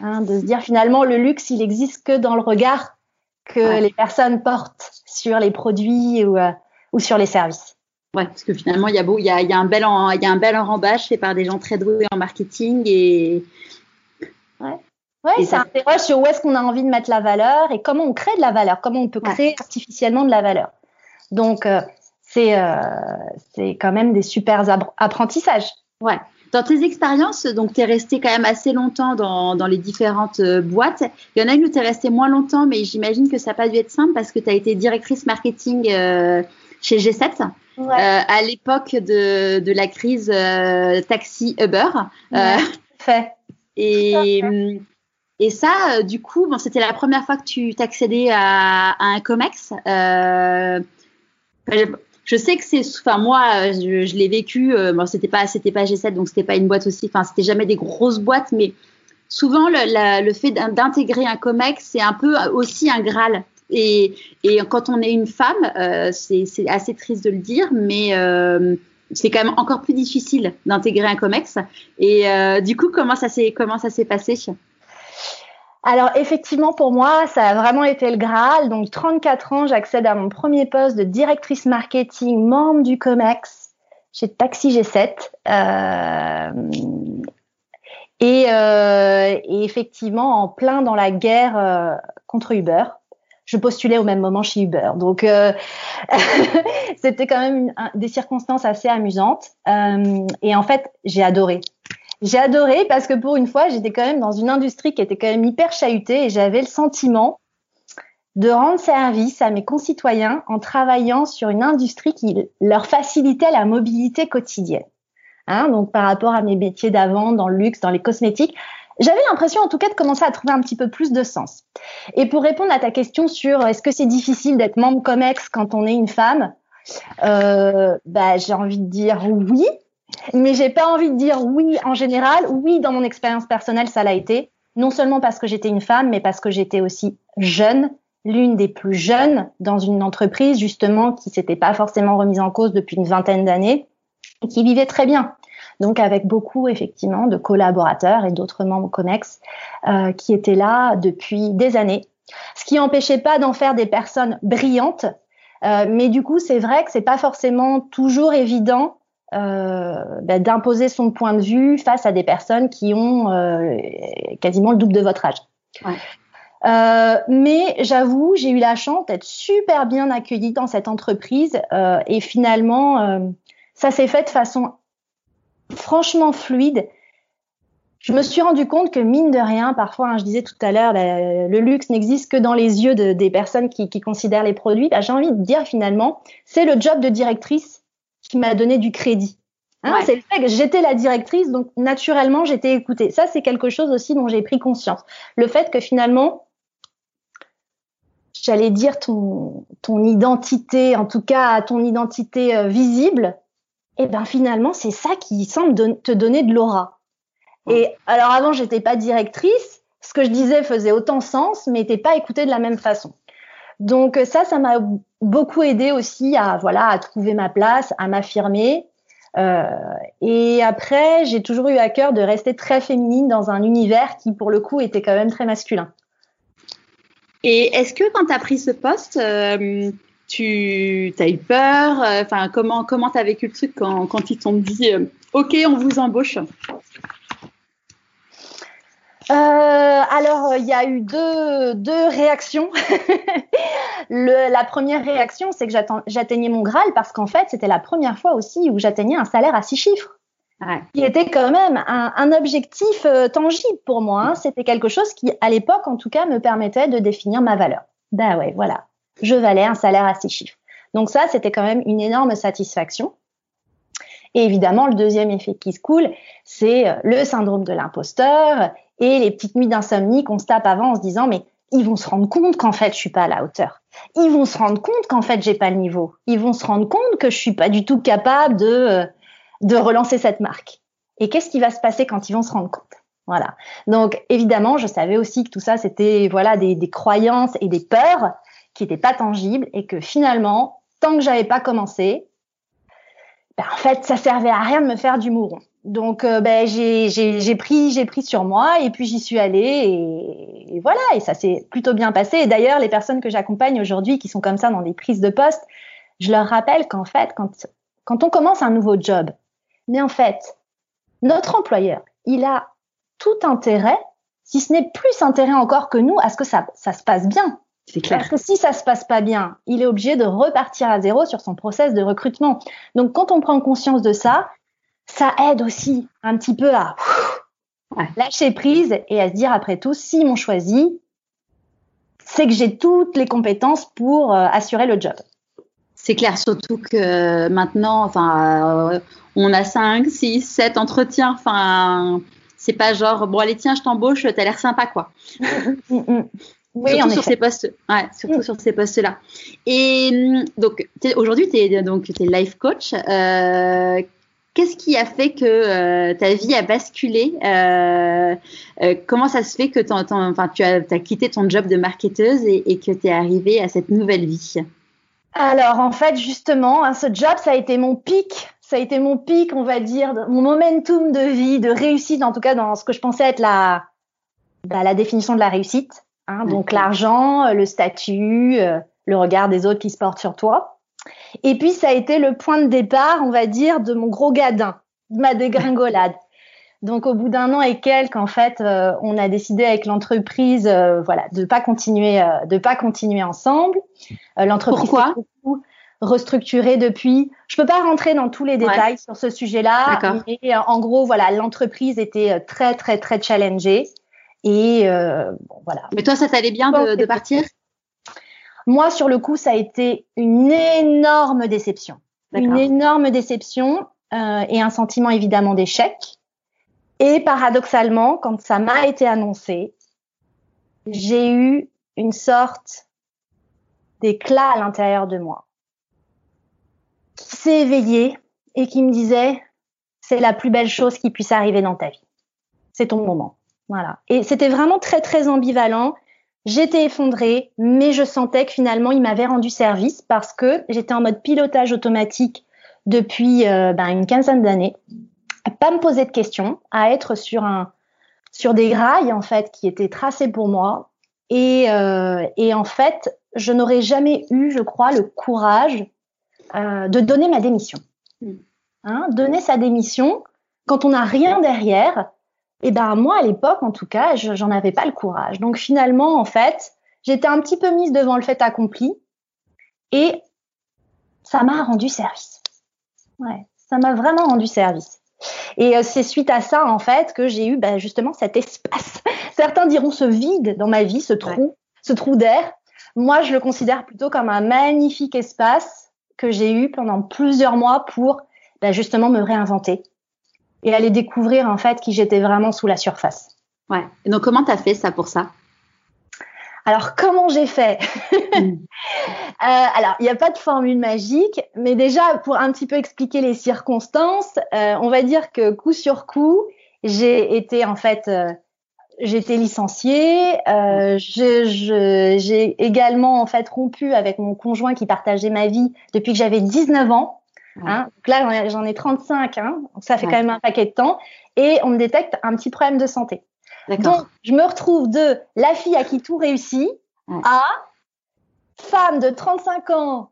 Hein, de se dire finalement le luxe il existe que dans le regard que les personnes portent sur les produits ou, euh, ou sur les services. Ouais, parce que finalement, il y a beau, il y a, y a un bel, il y a un bel enrobage fait par des gens très doués en marketing et. Ouais. Ouais, ça interroge sur où est-ce qu'on a envie de mettre la valeur et comment on crée de la valeur, comment on peut créer artificiellement de la valeur. Donc, euh, c'est euh, c'est quand même des super apprentissages. Ouais. Dans tes expériences, donc tu es resté quand même assez longtemps dans, dans les différentes euh, boîtes. Il y en a une où tu es resté moins longtemps, mais j'imagine que ça n'a pas dû être simple parce que tu as été directrice marketing euh, chez G7. Euh, à l'époque de, de la crise taxi Uber. fait. Et, et ça, du coup, bon, c'était la première fois que tu t'accédais à, à, un COMEX je sais que c'est, enfin moi, je, l'ai vécu. Euh, bon, c'était pas, c'était pas G7, donc c'était pas une boîte aussi. Enfin, c'était jamais des grosses boîtes, mais souvent le, fait d'intégrer un comex, c'est un peu aussi un graal. Et, et quand on est une femme, euh, c'est assez triste de le dire, mais euh, c'est quand même encore plus difficile d'intégrer un comex. Et euh, du coup, comment ça s'est comment ça s'est passé? Alors effectivement, pour moi, ça a vraiment été le Graal. Donc 34 ans, j'accède à mon premier poste de directrice marketing, membre du COMEX chez Taxi G7. Euh, et, euh, et, effectivement, en plein dans la guerre euh, contre Uber. Je postulais au même moment chez Uber. Donc, c'était quand même des circonstances assez amusantes. Et en fait, j'ai adoré. J'ai adoré parce que pour une fois, j'étais quand même dans une industrie qui était quand même hyper chahutée et j'avais le sentiment de rendre service à mes concitoyens en travaillant sur une industrie qui leur facilitait la mobilité quotidienne. Hein, donc par rapport à mes métiers d'avant dans le luxe, dans les cosmétiques, j'avais l'impression en tout cas de commencer à trouver un petit peu plus de sens. Et pour répondre à ta question sur est-ce que c'est difficile d'être membre Comex quand on est une femme, euh, bah, j'ai envie de dire oui, mais j'ai pas envie de dire oui en général. Oui, dans mon expérience personnelle, ça l'a été. Non seulement parce que j'étais une femme, mais parce que j'étais aussi jeune, l'une des plus jeunes dans une entreprise justement qui s'était pas forcément remise en cause depuis une vingtaine d'années et qui vivait très bien. Donc avec beaucoup effectivement de collaborateurs et d'autres membres Conex euh, qui étaient là depuis des années. Ce qui n'empêchait pas d'en faire des personnes brillantes, euh, mais du coup c'est vrai que c'est pas forcément toujours évident bah, d'imposer son point de vue face à des personnes qui ont quasiment le double de votre âge. mais j'avoue, j'ai eu la chance d'être super bien accueillie dans cette entreprise et finalement, ça s'est fait de façon franchement fluide je me suis rendu compte que mine de rien, parfois, hein, je disais tout à l'heure, le luxe n'existe que dans les yeux de, des personnes qui, qui, considèrent les produits. Bah, J'ai envie de dire finalement, c'est le job de directrice qui m'a donné du crédit. Hein, C'est le fait que j'étais la directrice, donc naturellement j'étais écoutée. Ça, c'est quelque chose aussi dont j'ai pris conscience. Le fait que finalement, j'allais dire ton, ton identité, en tout cas ton identité euh, visible, et eh ben finalement c'est ça qui semble te donner de l'aura. Et alors avant, j'étais pas directrice. Ce que je disais faisait autant sens, mais n'était pas écouté de la même façon. Donc ça, ça m'a beaucoup aidé aussi à voilà à trouver ma place, à m'affirmer. Euh, et après, j'ai toujours eu à cœur de rester très féminine dans un univers qui, pour le coup, était quand même très masculin. Et est-ce que quand tu as pris ce poste, euh, tu as eu peur? Enfin, comment comment as vécu le truc quand, quand ils t'ont dit euh, OK, on vous embauche? Euh, alors, il y a eu deux, deux réactions. Le, la première réaction, c'est que j'atteignais mon Graal parce qu'en fait, c'était la première fois aussi où j'atteignais un salaire à six chiffres. Ouais. Qui était quand même un, un objectif euh, tangible pour moi. Hein. C'était quelque chose qui, à l'époque, en tout cas, me permettait de définir ma valeur. Ben ouais, voilà. Je valais un salaire à six chiffres. Donc ça, c'était quand même une énorme satisfaction. Et évidemment, le deuxième effet qui se coule, c'est euh, le syndrome de l'imposteur et les petites nuits d'insomnie qu'on se tape avant en se disant mais ils vont se rendre compte qu'en fait je suis pas à la hauteur. Ils vont se rendre compte qu'en fait j'ai pas le niveau. Ils vont se rendre compte que je suis pas du tout capable de euh, de relancer cette marque. Et qu'est-ce qui va se passer quand ils vont se rendre compte? Voilà. Donc évidemment, je savais aussi que tout ça c'était voilà des, des croyances et des peurs qui étaient pas tangibles et que finalement, tant que j'avais pas commencé, ben, en fait, ça servait à rien de me faire du mouron. Donc euh, ben, j'ai pris j'ai pris sur moi et puis j'y suis allée et, et, voilà et ça s'est plutôt bien passé. Et d'ailleurs les personnes que j'accompagne aujourd'hui qui sont comme ça dans des prises de poste, je leur rappelle qu'en fait quand quand on commence un nouveau job, mais en fait notre employeur il a tout intérêt, si ce n'est plus intérêt encore que nous, à ce que ça ça se passe bien. C'est clair. Parce que si ça se passe pas bien, il est obligé de repartir à zéro sur son process de recrutement. Donc quand on prend conscience de ça, ça aide aussi un petit peu à lâcher prise et à se dire après tout, s'ils m'ont choisi, c'est que j'ai toutes les compétences pour euh, assurer le job. C'est clair, surtout que maintenant, enfin, euh, on a 5, 6, 7 entretiens. Enfin, c'est pas genre, bon, allez, tiens, je t'embauche, t'as l'air sympa, quoi. Mm, mm. Oui, surtout sur ces postes, ouais, surtout mm. sur ces postes-là. Et donc aujourd'hui, tu es donc es life coach. Euh, Qu'est-ce qui a fait que euh, ta vie a basculé euh, euh, Comment ça se fait que enfin, tu as, as, quitté ton job de marketeuse et, et que tu es arrivée à cette nouvelle vie? Alors, en fait, justement, hein, ce job, ça a été mon pic. Ça a été mon pic, on va dire, mon momentum de vie, de réussite, en tout cas dans ce que je pensais être la, bah, la définition de la réussite. Hein, donc l'argent, le statut, le regard des autres qui se portent sur toi. Et puis, ça a été le point de départ, on va dire, de mon gros gadin, de ma dégringolade. Donc, au bout d'un an et quelques, en fait, euh, on a décidé avec l'entreprise, euh, voilà, de pas continuer, euh, de pas continuer ensemble. l'entreprise Pourquoi restructurée depuis. Je peux pas rentrer dans tous les détails sur ce sujet-là, mais en gros, voilà, l'entreprise était très, très, très challengée. Et bon, voilà. Mais toi, ça t'allait bien de, de partir? Moi, sur le coup, ça a été une énorme déception. Une énorme déception euh, et un sentiment évidemment d'échec. Et paradoxalement, quand ça m'a été annoncé, j'ai eu une sorte d'éclat à l'intérieur de moi qui s'est éveillé et qui me disait c'est la plus belle chose qui puisse arriver dans ta vie. C'est ton moment. Voilà. Et c'était vraiment très très ambivalent. J'étais effondrée, mais je sentais que finalement, il m'avait rendu service parce que j'étais en mode pilotage automatique depuis euh, ben, une quinzaine d'années, à pas me poser de questions, à être sur un sur des rails en fait qui étaient tracés pour moi. Et, euh, et en fait, je n'aurais jamais eu, je crois, le courage euh, de donner ma démission. hein, donner sa démission quand on n'a rien derrière. Et ben moi à l'époque, en tout cas, j'en avais pas le courage. Donc finalement, en fait, j'étais un petit peu mise devant le fait accompli et ça m'a rendu service. Ouais, ça m'a vraiment rendu service. Et euh, c'est suite à ça, en fait, que j'ai eu ben, justement cet espace. Certains diront ce vide dans ma vie, ce trou, ce trou d'air. Moi, je le considère plutôt comme un magnifique espace que j'ai eu pendant plusieurs mois pour ben, justement me réinventer et aller découvrir en fait qui j'étais vraiment sous la surface. Ouais. Et donc comment tu as fait ça pour ça? Alors, comment j'ai fait? Mm. euh, Alors, il n'y a pas de formule magique, mais déjà, pour un petit peu expliquer les circonstances, euh, on va dire que coup sur coup, j'ai été en fait, euh, j'ai été licenciée. Euh, j'ai également en fait rompu avec mon conjoint qui partageait ma vie depuis que j'avais 19 ans. Hein. Donc là, j'en ai 35, hein, donc ça fait quand même un paquet de temps. Et on me détecte un petit problème de santé. Donc, je me retrouve de la fille à qui tout réussit à femme de 35 ans,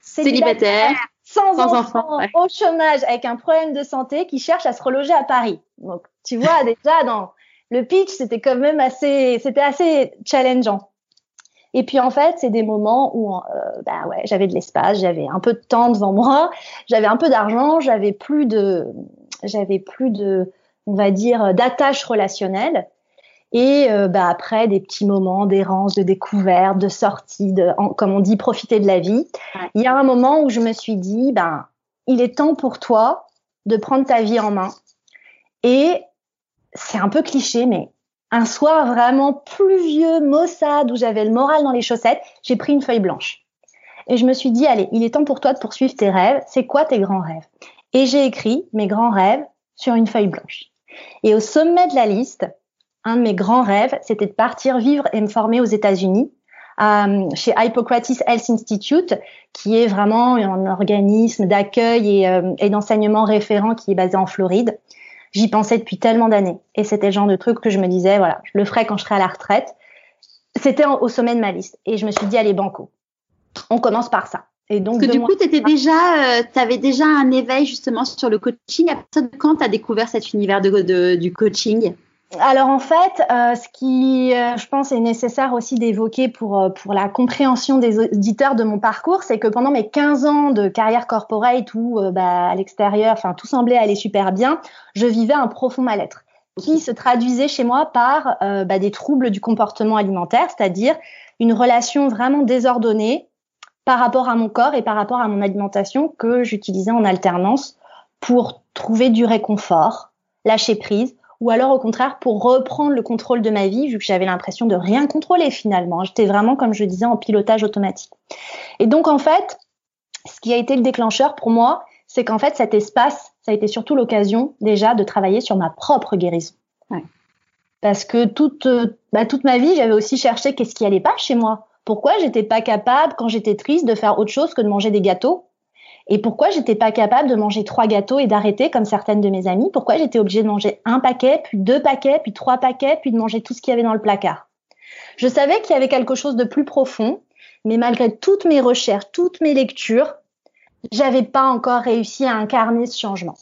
célibataire, sans, enfants, au chômage, avec un problème de santé, qui cherche à se reloger à Paris. Donc, tu vois, déjà, dans le pitch, c'était quand même assez, c'était assez challengeant. Et puis en fait, c'est des moments où euh, bah ouais, j'avais de l'espace, j'avais un peu de temps devant moi, j'avais un peu d'argent, j'avais plus de j'avais plus de on va dire, d'attache relationnelle. Et euh, bah, après, des petits moments d'errance, de découverte, de sortie, de, comme on dit, profiter de la vie. Il y a un moment où je me suis dit, ben, il est temps pour toi de prendre ta vie en main. Et c'est un peu cliché, mais un soir vraiment pluvieux, maussade, où j'avais le moral dans les chaussettes, j'ai pris une feuille blanche. Et je me suis dit, allez, il est temps pour toi de poursuivre tes rêves. C'est quoi tes grands rêves? Et j'ai écrit mes grands rêves sur une feuille blanche. Et au sommet de la liste, un de mes grands rêves, c'était de partir vivre et me former aux États-Unis, euh, chez Hippocrates Health Institute, qui est vraiment un organisme d'accueil et, euh, et d'enseignement référent qui est basé en Floride. J'y pensais depuis tellement d'années. Et c'était le genre de truc que je me disais, voilà, je le ferai quand je serai à la retraite. C'était au sommet de ma liste. Et je me suis dit, allez, banco. On commence par ça. Et donc, Parce que du coup, tu étais déjà, euh, avais déjà un éveil justement sur le coaching. À partir de quand tu as découvert cet univers de, du coaching? Alors en fait, euh, ce qui, euh, je pense, est nécessaire aussi d'évoquer pour, euh, pour la compréhension des auditeurs de mon parcours, c'est que pendant mes 15 ans de carrière corporate où bah, à l'extérieur, enfin tout semblait aller super bien, je vivais un profond mal-être qui se traduisait chez moi par bah, des troubles du comportement alimentaire, c'est-à-dire une relation vraiment désordonnée par rapport à mon corps et par rapport à mon alimentation que j'utilisais en alternance pour trouver du réconfort, lâcher prise, ou alors au contraire pour reprendre le contrôle de ma vie, vu que j'avais l'impression de rien contrôler finalement. J'étais vraiment, comme je disais, en pilotage automatique. Et donc en fait, ce qui a été le déclencheur pour moi, c'est qu'en fait cet espace, ça a été surtout l'occasion déjà de travailler sur ma propre guérison. Parce que toute, bah, toute ma vie, j'avais aussi cherché qu'est-ce qui allait pas chez moi. Pourquoi j'étais pas capable, quand j'étais triste, de faire autre chose que de manger des gâteaux? Et pourquoi j'étais pas capable de manger trois gâteaux et d'arrêter comme certaines de mes amies? Pourquoi j'étais obligée de manger un paquet, puis deux paquets, puis trois paquets, puis de manger tout ce qu'il y avait dans le placard? Je savais qu'il y avait quelque chose de plus profond, mais malgré toutes mes recherches, toutes mes lectures, j'avais pas encore réussi à incarner ce changement.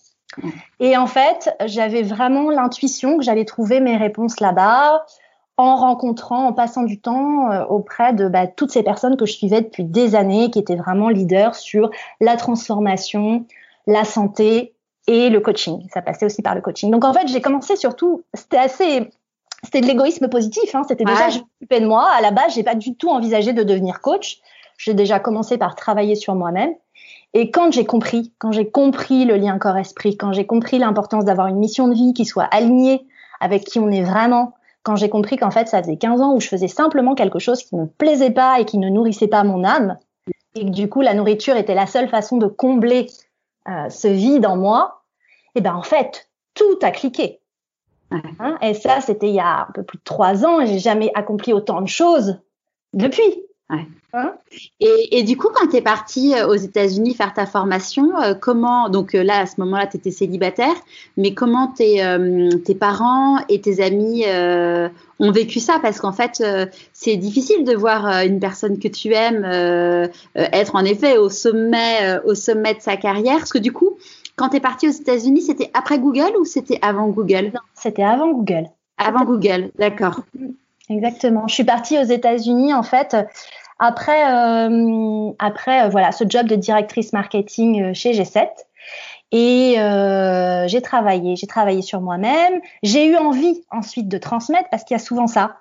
Et en fait, j'avais vraiment l'intuition que j'allais trouver mes réponses là-bas, en rencontrant, en passant du temps euh, auprès de bah, toutes ces personnes que je suivais depuis des années, qui étaient vraiment leaders sur la transformation, la santé et le coaching. Ça passait aussi par le coaching. Donc en fait, j'ai commencé surtout, c'était assez, c'était de l'égoïsme positif. Hein, c'était déjà, je m'occupais de moi. À la base, j'ai pas du tout envisagé de devenir coach. J'ai déjà commencé par travailler sur moi-même. Et quand j'ai compris, quand j'ai compris le lien corps-esprit, quand j'ai compris l'importance d'avoir une mission de vie qui soit alignée avec qui on est vraiment, quand j'ai compris qu'en fait, ça faisait 15 ans où je faisais simplement quelque chose qui ne me plaisait pas et qui ne nourrissait pas mon âme, et que du coup, la nourriture était la seule façon de combler euh, ce vide en moi, et ben en fait, tout a cliqué. Hein et ça, c'était il y a un peu plus de trois ans, et j'ai jamais accompli autant de choses depuis. Ouais. Hein? Et, et, du coup, quand tu es partie euh, aux États-Unis faire ta formation, euh, comment, donc euh, là, à ce moment-là, tu étais célibataire, mais comment tes, tes parents et tes amis ont vécu ça? Parce qu'en fait, c'est difficile de voir une personne que tu aimes être en effet au sommet, au sommet de sa carrière. Parce que du coup, quand tu es partie aux États-Unis, c'était après Google ou c'était avant Google? Non, c'était avant Google. Avant Google, d'accord. Exactement. Je suis partie aux États-Unis en fait après euh, après euh, voilà ce job de directrice marketing euh, chez G7 et j'ai travaillé j'ai travaillé sur moi-même. J'ai eu envie ensuite de transmettre parce qu'il y a souvent ça.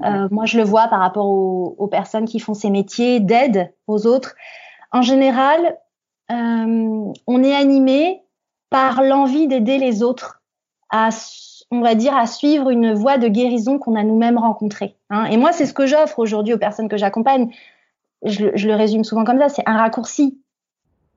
moi, je le vois par rapport aux, aux personnes qui font ces métiers d'aide aux autres. En général, on est animé par l'envie d'aider les autres à on va dire, à suivre une voie de guérison qu'on a nous-mêmes rencontrée. Hein. Et moi, c'est ce que j'offre aujourd'hui aux personnes que j'accompagne. Je, le résume souvent comme ça, c'est un raccourci.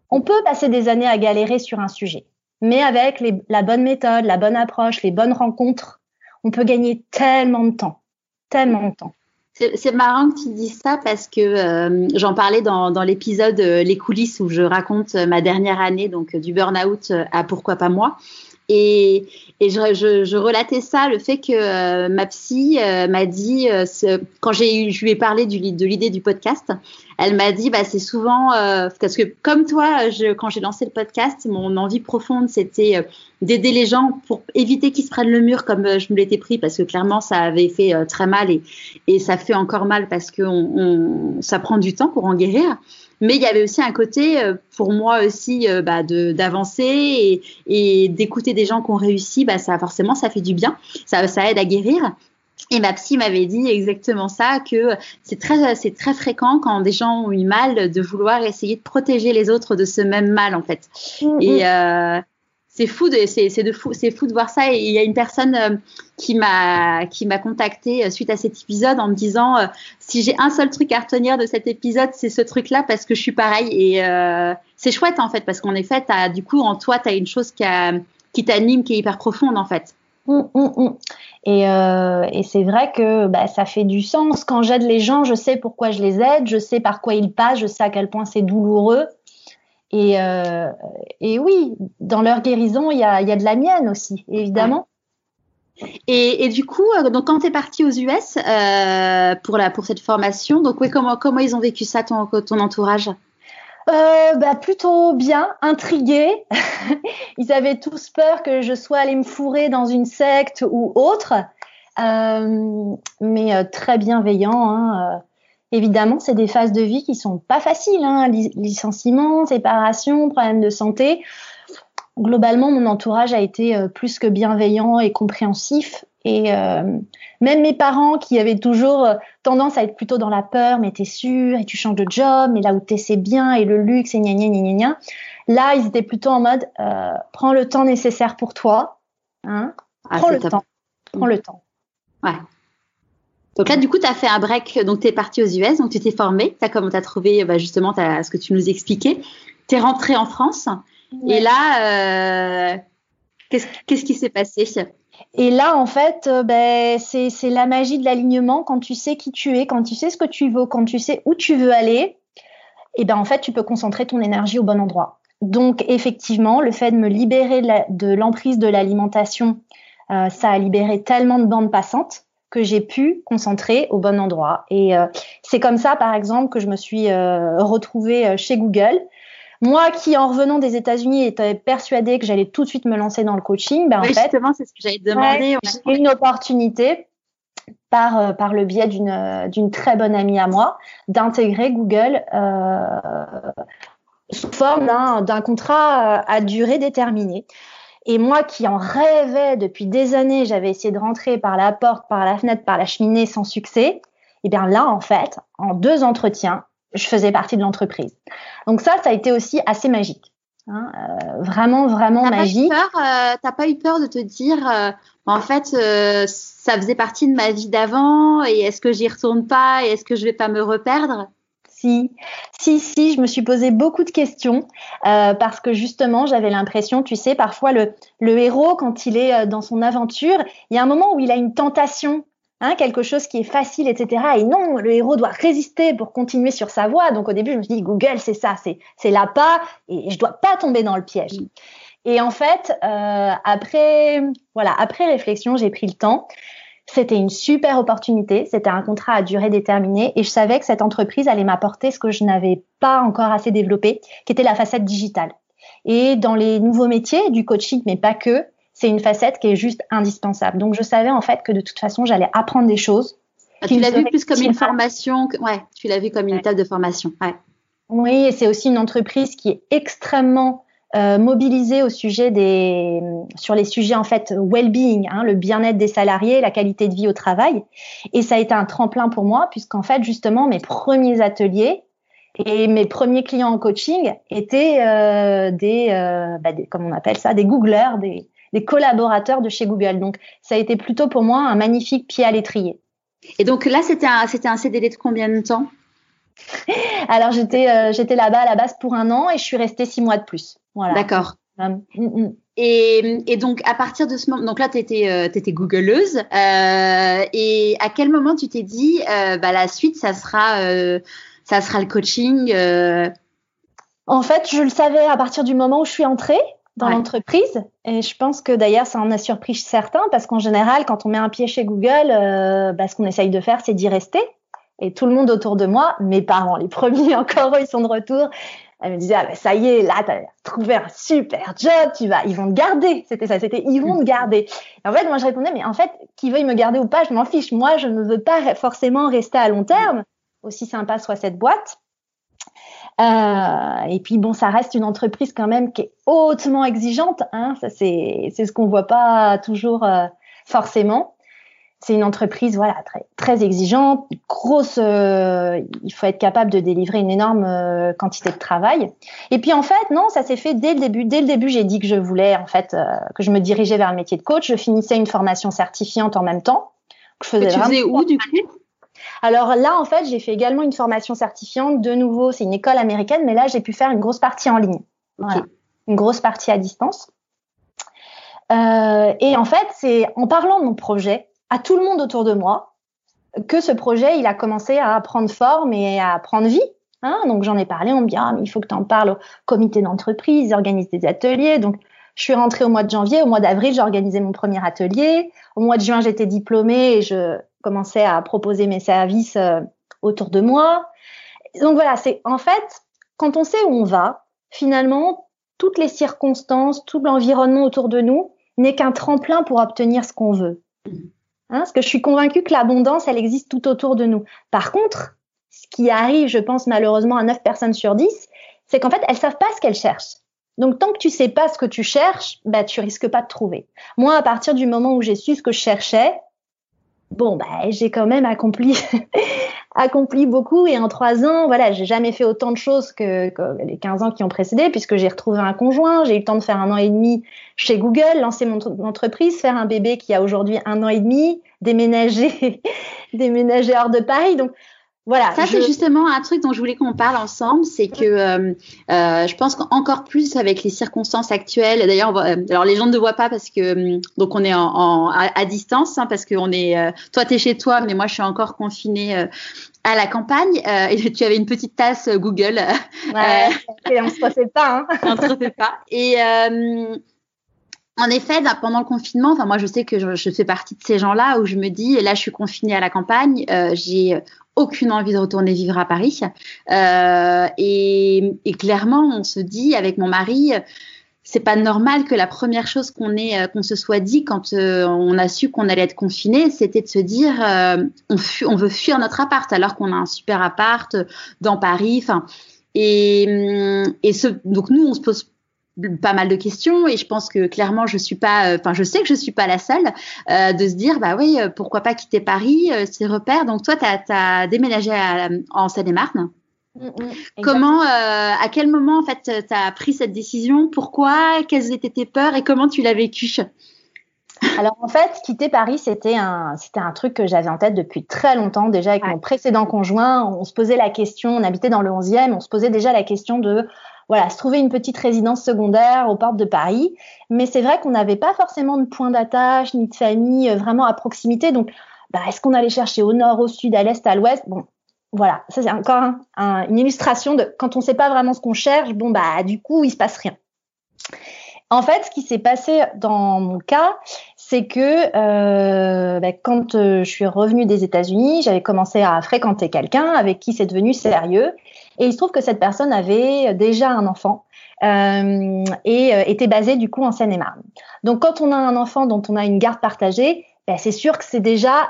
On peut passer des années à galérer sur un sujet, mais avec la bonne méthode, la bonne approche, les bonnes rencontres, on peut gagner tellement de temps, tellement de temps. C'est marrant que tu dises ça parce que euh, j'en parlais dans, l'épisode euh, Les coulisses où je raconte ma dernière année donc du burn-out à pourquoi pas moi. Et, et je, je, je, relatais ça, le fait que euh, ma psy euh, m'a dit, euh, quand j'ai je lui ai parlé du, de l'idée du podcast, elle m'a dit, bah, c'est souvent, parce que comme toi, je, quand j'ai lancé le podcast, mon envie profonde, c'était d'aider les gens pour éviter qu'ils se prennent le mur comme je me l'étais pris, parce que clairement, ça avait fait très mal et, et ça fait encore mal parce que on, ça prend du temps pour en guérir. Mais il y avait aussi un côté, euh, pour moi aussi, euh, bah, d'avancer et, d'écouter des gens qui ont réussi. Bah, ça, forcément, ça fait du bien. Ça, ça aide à guérir. Et ma psy m'avait dit exactement ça, que c'est très, c'est très fréquent quand des gens ont eu mal de vouloir essayer de protéger les autres de ce même mal, en fait. Mm, et, mm. euh, c'est fou de c'est de fou c'est fou de voir ça et il y a une personne euh, qui m'a qui m'a contacté euh, suite à cet épisode en me disant euh, si j'ai un seul truc à retenir de cet épisode c'est ce truc là parce que je suis pareil et c'est chouette en fait parce qu'en effet as, du coup en toi tu as une chose qui qui t'anime qui est hyper profonde en fait hum, hum, hum. Et, et c'est vrai que bah, ça fait du sens. Quand j'aide les gens, je sais pourquoi je les aide, je sais par quoi ils passent, je sais à quel point c'est douloureux. Et, euh, et oui, dans leur guérison, il y a, y a, de la mienne aussi, évidemment. Et, et, du coup, euh, donc quand tu es partie aux US euh, pour, la, pour cette formation, donc oui, comment, comment ils ont vécu ça, ton, ton entourage? Euh, bah, plutôt bien, intrigués. ils avaient tous peur que je sois allée me fourrer dans une secte ou autre, euh, mais euh, très bienveillants. Hein, Évidemment, c'est des phases de vie qui sont pas faciles, hein, licenciement, séparation, problème de santé. Globalement, mon entourage a été euh, plus que bienveillant et compréhensif. Et euh, même mes parents qui avaient toujours euh, tendance à être plutôt dans la peur, mais t'es sûr, et tu changes de job, mais là où t'es c'est bien, et le luxe, et gna gna gna gna Là, ils étaient plutôt en mode, euh, prends le temps nécessaire pour toi, hein, ah, prends le temps, prends le temps. Ouais. Donc là, du coup, tu as fait un break, donc tu es parti aux US, donc tu t'es formé, tu as comment tu as trouvé bah, justement as, ce que tu nous expliquais. Tu es rentré en France et là, euh, qu'est-ce qui s'est passé? Et là, en fait, euh, ben, c'est la magie de l'alignement. Quand tu sais qui tu es, quand tu sais ce que tu veux, quand tu sais où tu veux aller, et ben en fait, tu peux concentrer ton énergie au bon endroit. Donc, effectivement, le fait de me libérer de l'emprise de l'alimentation, euh, ça a libéré tellement de bandes passantes que j'ai pu concentrer au bon endroit. Et euh, c'est comme ça, par exemple, que je me suis euh, retrouvée euh, chez Google. Moi qui, en revenant des États-Unis, étais persuadée que j'allais tout de suite me lancer dans le coaching, ben, en fait, justement, c'est ce que j'avais demandé. J'ai une opportunité par, par le biais d'une, d'une très bonne amie à moi d'intégrer Google sous forme d'un contrat à durée déterminée. Et moi qui en rêvais depuis des années, j'avais essayé de rentrer par la porte, par la fenêtre, par la cheminée sans succès. Et bien là, en fait, en deux entretiens, je faisais partie de l'entreprise. Donc ça, ça a été aussi assez magique. Hein, euh, vraiment, vraiment magique. Pas euh, T'as pas eu peur de te dire, euh, en fait, euh, ça faisait partie de ma vie d'avant et est-ce que j'y retourne pas et est-ce que je vais pas me reperdre? Si, si, si, je me suis posé beaucoup de questions euh, parce que justement, j'avais l'impression, tu sais, parfois le, le héros, quand il est euh, dans son aventure, il y a un moment où il a une tentation, hein, quelque chose qui est facile, etc. Et non, le héros doit résister pour continuer sur sa voie. Donc au début, je me suis dit, Google, c'est ça, c'est c'est l'appât et je dois pas tomber dans le piège. Et en fait, euh, après, voilà, après réflexion, j'ai pris le temps. C'était une super opportunité. C'était un contrat à durée déterminée et je savais que cette entreprise allait m'apporter ce que je n'avais pas encore assez développé, qui était la facette digitale. Et dans les nouveaux métiers du coaching, mais pas que, c'est une facette qui est juste indispensable. Donc je savais en fait que de toute façon, j'allais apprendre des choses. Ah, tu l'as vu plus comme une formation, ouais, tu l'as vu comme une étape de formation. Ouais. Oui, et c'est aussi une entreprise qui est extrêmement euh, mobilisée au sujet des, sur les sujets en fait well-being, hein, le bien-être des salariés, la qualité de vie au travail. Et ça a été un tremplin pour moi puisqu'en fait justement mes premiers ateliers et mes premiers clients en coaching étaient euh, des, euh, bah, des, comme on appelle ça, des Googlers, des, des collaborateurs de chez Google. Donc ça a été plutôt pour moi un magnifique pied à l'étrier. Et donc là, c'était un, c'était un CDD de combien de temps? Alors j'étais, euh, j'étais là-bas à la base pour un an et je suis restée six mois de plus. Voilà. D'accord. Mm, mm. Et, et, donc à partir de ce moment, donc là tu étais, euh, étais googleuse euh, et à quel moment tu t'es dit euh, bah la suite ça sera euh, ça sera le coaching En fait, je le savais à partir du moment où je suis entrée dans l'entreprise. Et je pense que d'ailleurs, ça en a surpris certains parce qu'en général, quand on met un pied chez Google, euh, bah, ce qu'on essaye de faire, c'est d'y rester. Et tout le monde autour de moi, mes parents, les premiers encore, ils sont de retour. Elle me disait, ah, bah, ça y est, là, tu as trouvé un super job, tu vas, ils vont te garder. C'était ça, c'était, ils vont te garder. Et en fait, moi, je répondais, mais en fait, qu'ils veuillent me garder ou pas, je m'en fiche. Moi, je ne veux pas forcément rester à long terme, aussi sympa soit cette boîte. Euh, et puis bon, ça reste une entreprise quand même qui est hautement exigeante. Hein, ça c'est ce qu'on voit pas toujours euh, forcément. C'est une entreprise voilà très très exigeante, grosse. Euh, il faut être capable de délivrer une énorme euh, quantité de travail. Et puis en fait non, ça s'est fait dès le début. Dès le début, j'ai dit que je voulais en fait que je me dirigeais vers le métier de coach. Je finissais une formation certifiante en même temps. je faisais tu faisais où du coup? Alors là, en fait, j'ai fait également une formation certifiante. De nouveau, c'est une école américaine, mais là, j'ai pu faire une grosse partie en ligne. Une grosse partie à distance. Euh, et en fait, c'est en parlant de mon projet à tout le monde autour de moi que ce projet, il a commencé à prendre forme et à prendre vie. Hein. donc j'en ai parlé, on me dit ah mais il faut que tu en parles au comité d'entreprise, ils organisent des ateliers. Donc je suis rentrée au mois de janvier, au mois d'avril j'ai organisé mon premier atelier. Au mois de juin j'étais diplômée et je commençais à proposer mes services euh, autour de moi. Donc voilà, c'est en fait, quand on sait où on va, finalement, toutes les circonstances, tout l'environnement autour de nous n'est qu'un tremplin pour obtenir ce qu'on veut. Hein, parce que je suis convaincue que l'abondance, elle existe tout autour de nous. Par contre, ce qui arrive, je pense malheureusement à 9 personnes sur 10, c'est qu'en fait, elles savent pas ce qu'elles cherchent. Donc tant que tu sais pas ce que tu cherches, bah tu risques pas de trouver. Moi, à partir du moment où j'ai su ce que je cherchais, bon, bah, j'ai quand même accompli, accompli beaucoup. Et en trois ans, voilà, j'ai jamais fait autant de choses que, les 15 ans qui ont précédé, puisque j'ai retrouvé un conjoint, j'ai eu le temps de faire un an et demi chez Google, lancer mon entreprise, faire un bébé qui a aujourd'hui un an et demi, déménager, déménager hors de Paris. Donc, voilà. Ça, c'est justement un truc dont je voulais qu'on parle ensemble, c'est que euh, euh, je pense qu'encore plus avec les circonstances actuelles. D'ailleurs, euh, alors les gens ne voient pas parce que donc on est en, à, distance, hein, parce que on est. toi, t'es chez toi, mais moi, je suis encore confinée à la campagne. et tu avais une petite tasse Google. Ouais. et on se refait pas. Hein. on se refait pas. Et en effet, pendant le confinement, enfin moi je sais que je, fais partie de ces gens-là où je me dis là je suis confinée à la campagne, euh, j'ai aucune envie de retourner vivre à Paris euh, et, et, clairement on se dit avec mon mari c'est pas normal que la première chose qu'on ait euh, qu'on se soit dit quand euh, on a su qu'on allait être confiné, c'était de se dire euh, on, on, veut fuir notre appart alors qu'on a un super appart dans Paris. Enfin et, et ce, donc nous on se pose pas mal de questions et je pense que clairement je suis pas euh, enfin je sais que je suis pas la seule euh, de se dire bah oui euh, pourquoi pas quitter Paris ses repères donc toi tu as, déménagé en Seine-et-Marne. Mm, mm, comment à quel moment en fait tu as pris cette décision? Pourquoi? Quelles étaient tes peurs? Et comment tu l'as vécu? Alors en fait, quitter Paris, c'était un, c'était un truc que j'avais en tête depuis très longtemps. Déjà avec mon précédent conjoint, on se posait la question, on habitait dans le 11e, on se posait déjà la question de voilà, se trouver une petite résidence secondaire aux portes de Paris. Mais c'est vrai qu'on n'avait pas forcément de point d'attache ni de famille euh, vraiment à proximité. Donc, bah, est-ce qu'on allait chercher au nord, au sud, à l'est, à l'ouest? Bon, voilà, ça c'est encore une illustration de quand on ne sait pas vraiment ce qu'on cherche. Bon, bah du coup, il se passe rien. En fait, ce qui s'est passé dans mon cas, c'est que euh, bah, quand euh, je suis revenue des États-Unis, j'avais commencé à fréquenter quelqu'un avec qui c'est devenu sérieux. Et il se trouve que cette personne avait déjà un enfant euh, et euh, était basée du coup en Seine-et-Marne. Donc quand on a un enfant dont on a une garde partagée, bah, c'est sûr que c'est déjà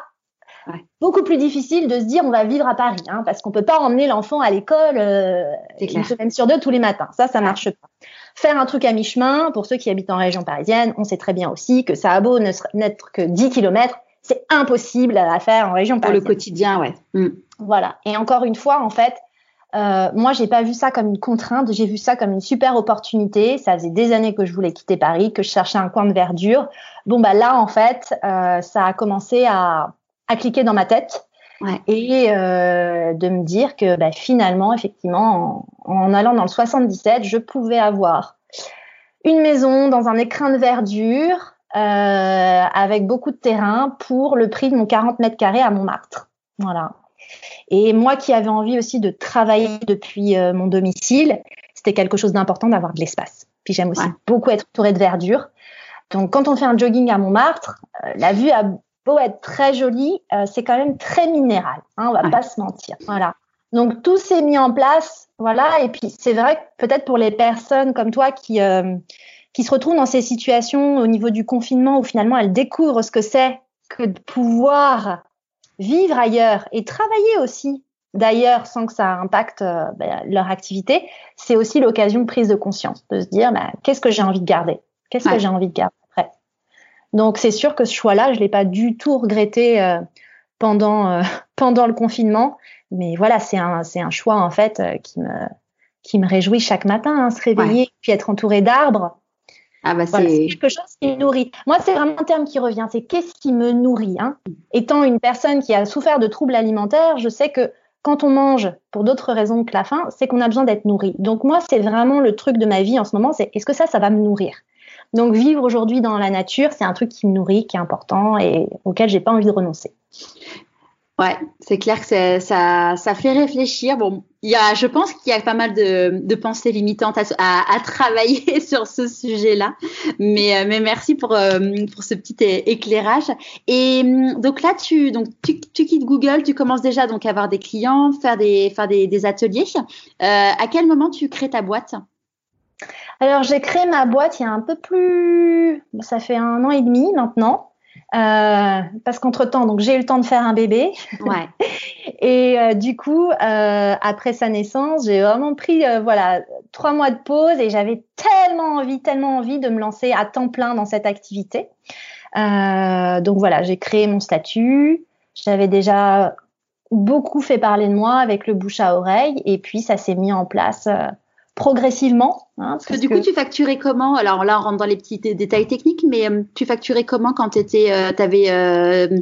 ouais. beaucoup plus difficile de se dire on va vivre à Paris, hein, parce qu'on peut pas emmener l'enfant à l'école euh, une semaine sur deux tous les matins. Ça, ça marche pas. Faire un truc à mi-chemin, pour ceux qui habitent en région parisienne, on sait très bien aussi que ça a beau n'être que 10 km, c'est impossible à faire en région parisienne. Pour le quotidien, ouais. Mm. Voilà. Et encore une fois, en fait, euh, moi, j'ai pas vu ça comme une contrainte, j'ai vu ça comme une super opportunité. Ça faisait des années que je voulais quitter Paris, que je cherchais un coin de verdure. Bon, bah là, en fait, euh, ça a commencé à, à cliquer dans ma tête. Ouais. Et euh, de me dire que bah, finalement, effectivement, en, en, allant dans le 77, je pouvais avoir une maison dans un écrin de verdure euh, avec beaucoup de terrain pour le prix de mon 40 mètres carrés à Montmartre. Voilà. Et moi qui avais envie aussi de travailler depuis euh, mon domicile, c'était quelque chose d'important d'avoir de l'espace. Puis j'aime aussi ouais. beaucoup être entourée de verdure. Donc quand on fait un jogging à Montmartre, euh, la vue a beau être très jolie, euh, c'est quand même très minéral. Hein, on va ouais. pas se mentir. Voilà. Donc tout s'est mis en place, voilà. Et puis c'est vrai que peut-être pour les personnes comme toi qui qui se retrouvent dans ces situations au niveau du confinement où finalement elles découvrent ce que c'est que de pouvoir vivre ailleurs et travailler aussi d'ailleurs sans que ça impacte euh, ben, leur activité, c'est aussi l'occasion de prise de conscience, de se dire ben, qu'est-ce que j'ai envie de garder, qu'est-ce ouais. que j'ai envie de garder après? Donc c'est sûr que ce choix-là, je l'ai pas du tout regretté euh, pendant euh, pendant le confinement, mais voilà, c'est un c'est un choix en fait qui me qui me réjouit chaque matin, hein, se réveiller ouais. puis être entouré d'arbres. Ah bah voilà, c'est quelque chose qui me nourrit. Moi, c'est vraiment un terme qui revient. C'est qu'est-ce qui me nourrit hein Étant une personne qui a souffert de troubles alimentaires, je sais que quand on mange pour d'autres raisons que la faim, c'est qu'on a besoin d'être nourri. Donc moi, c'est vraiment le truc de ma vie en ce moment, c'est est-ce que ça, ça va me nourrir? Donc vivre aujourd'hui dans la nature, c'est un truc qui me nourrit, qui est important et auquel j'ai pas envie de renoncer. Ouais, c'est clair que ça, ça fait réfléchir. Bon, il y a, je pense qu'il y a pas mal de, de pensées limitantes à, à, travailler sur ce sujet-là. Mais, mais merci pour, euh, pour ce petit éclairage. Et donc là, tu, donc, tu, tu quittes Google, tu commences déjà donc à avoir des clients, faire des, faire des, des ateliers. Euh, à quel moment tu crées ta boîte? Alors, j'ai créé ma boîte il y a un peu plus, ça fait un an et demi maintenant. Euh, parce qu'entre temps, donc j'ai eu le temps de faire un bébé. Ouais. et euh, du coup, euh, après sa naissance, j'ai vraiment pris euh, voilà trois mois de pause et j'avais tellement envie, tellement envie de me lancer à temps plein dans cette activité. Euh, donc voilà, j'ai créé mon statut. J'avais déjà beaucoup fait parler de moi avec le bouche à oreille et puis ça s'est mis en place progressivement. Hein, parce, parce que du coup, tu facturais comment? Alors là, on rentre dans les petits détails techniques, mais euh, tu facturais comment quand tu euh, avais, euh,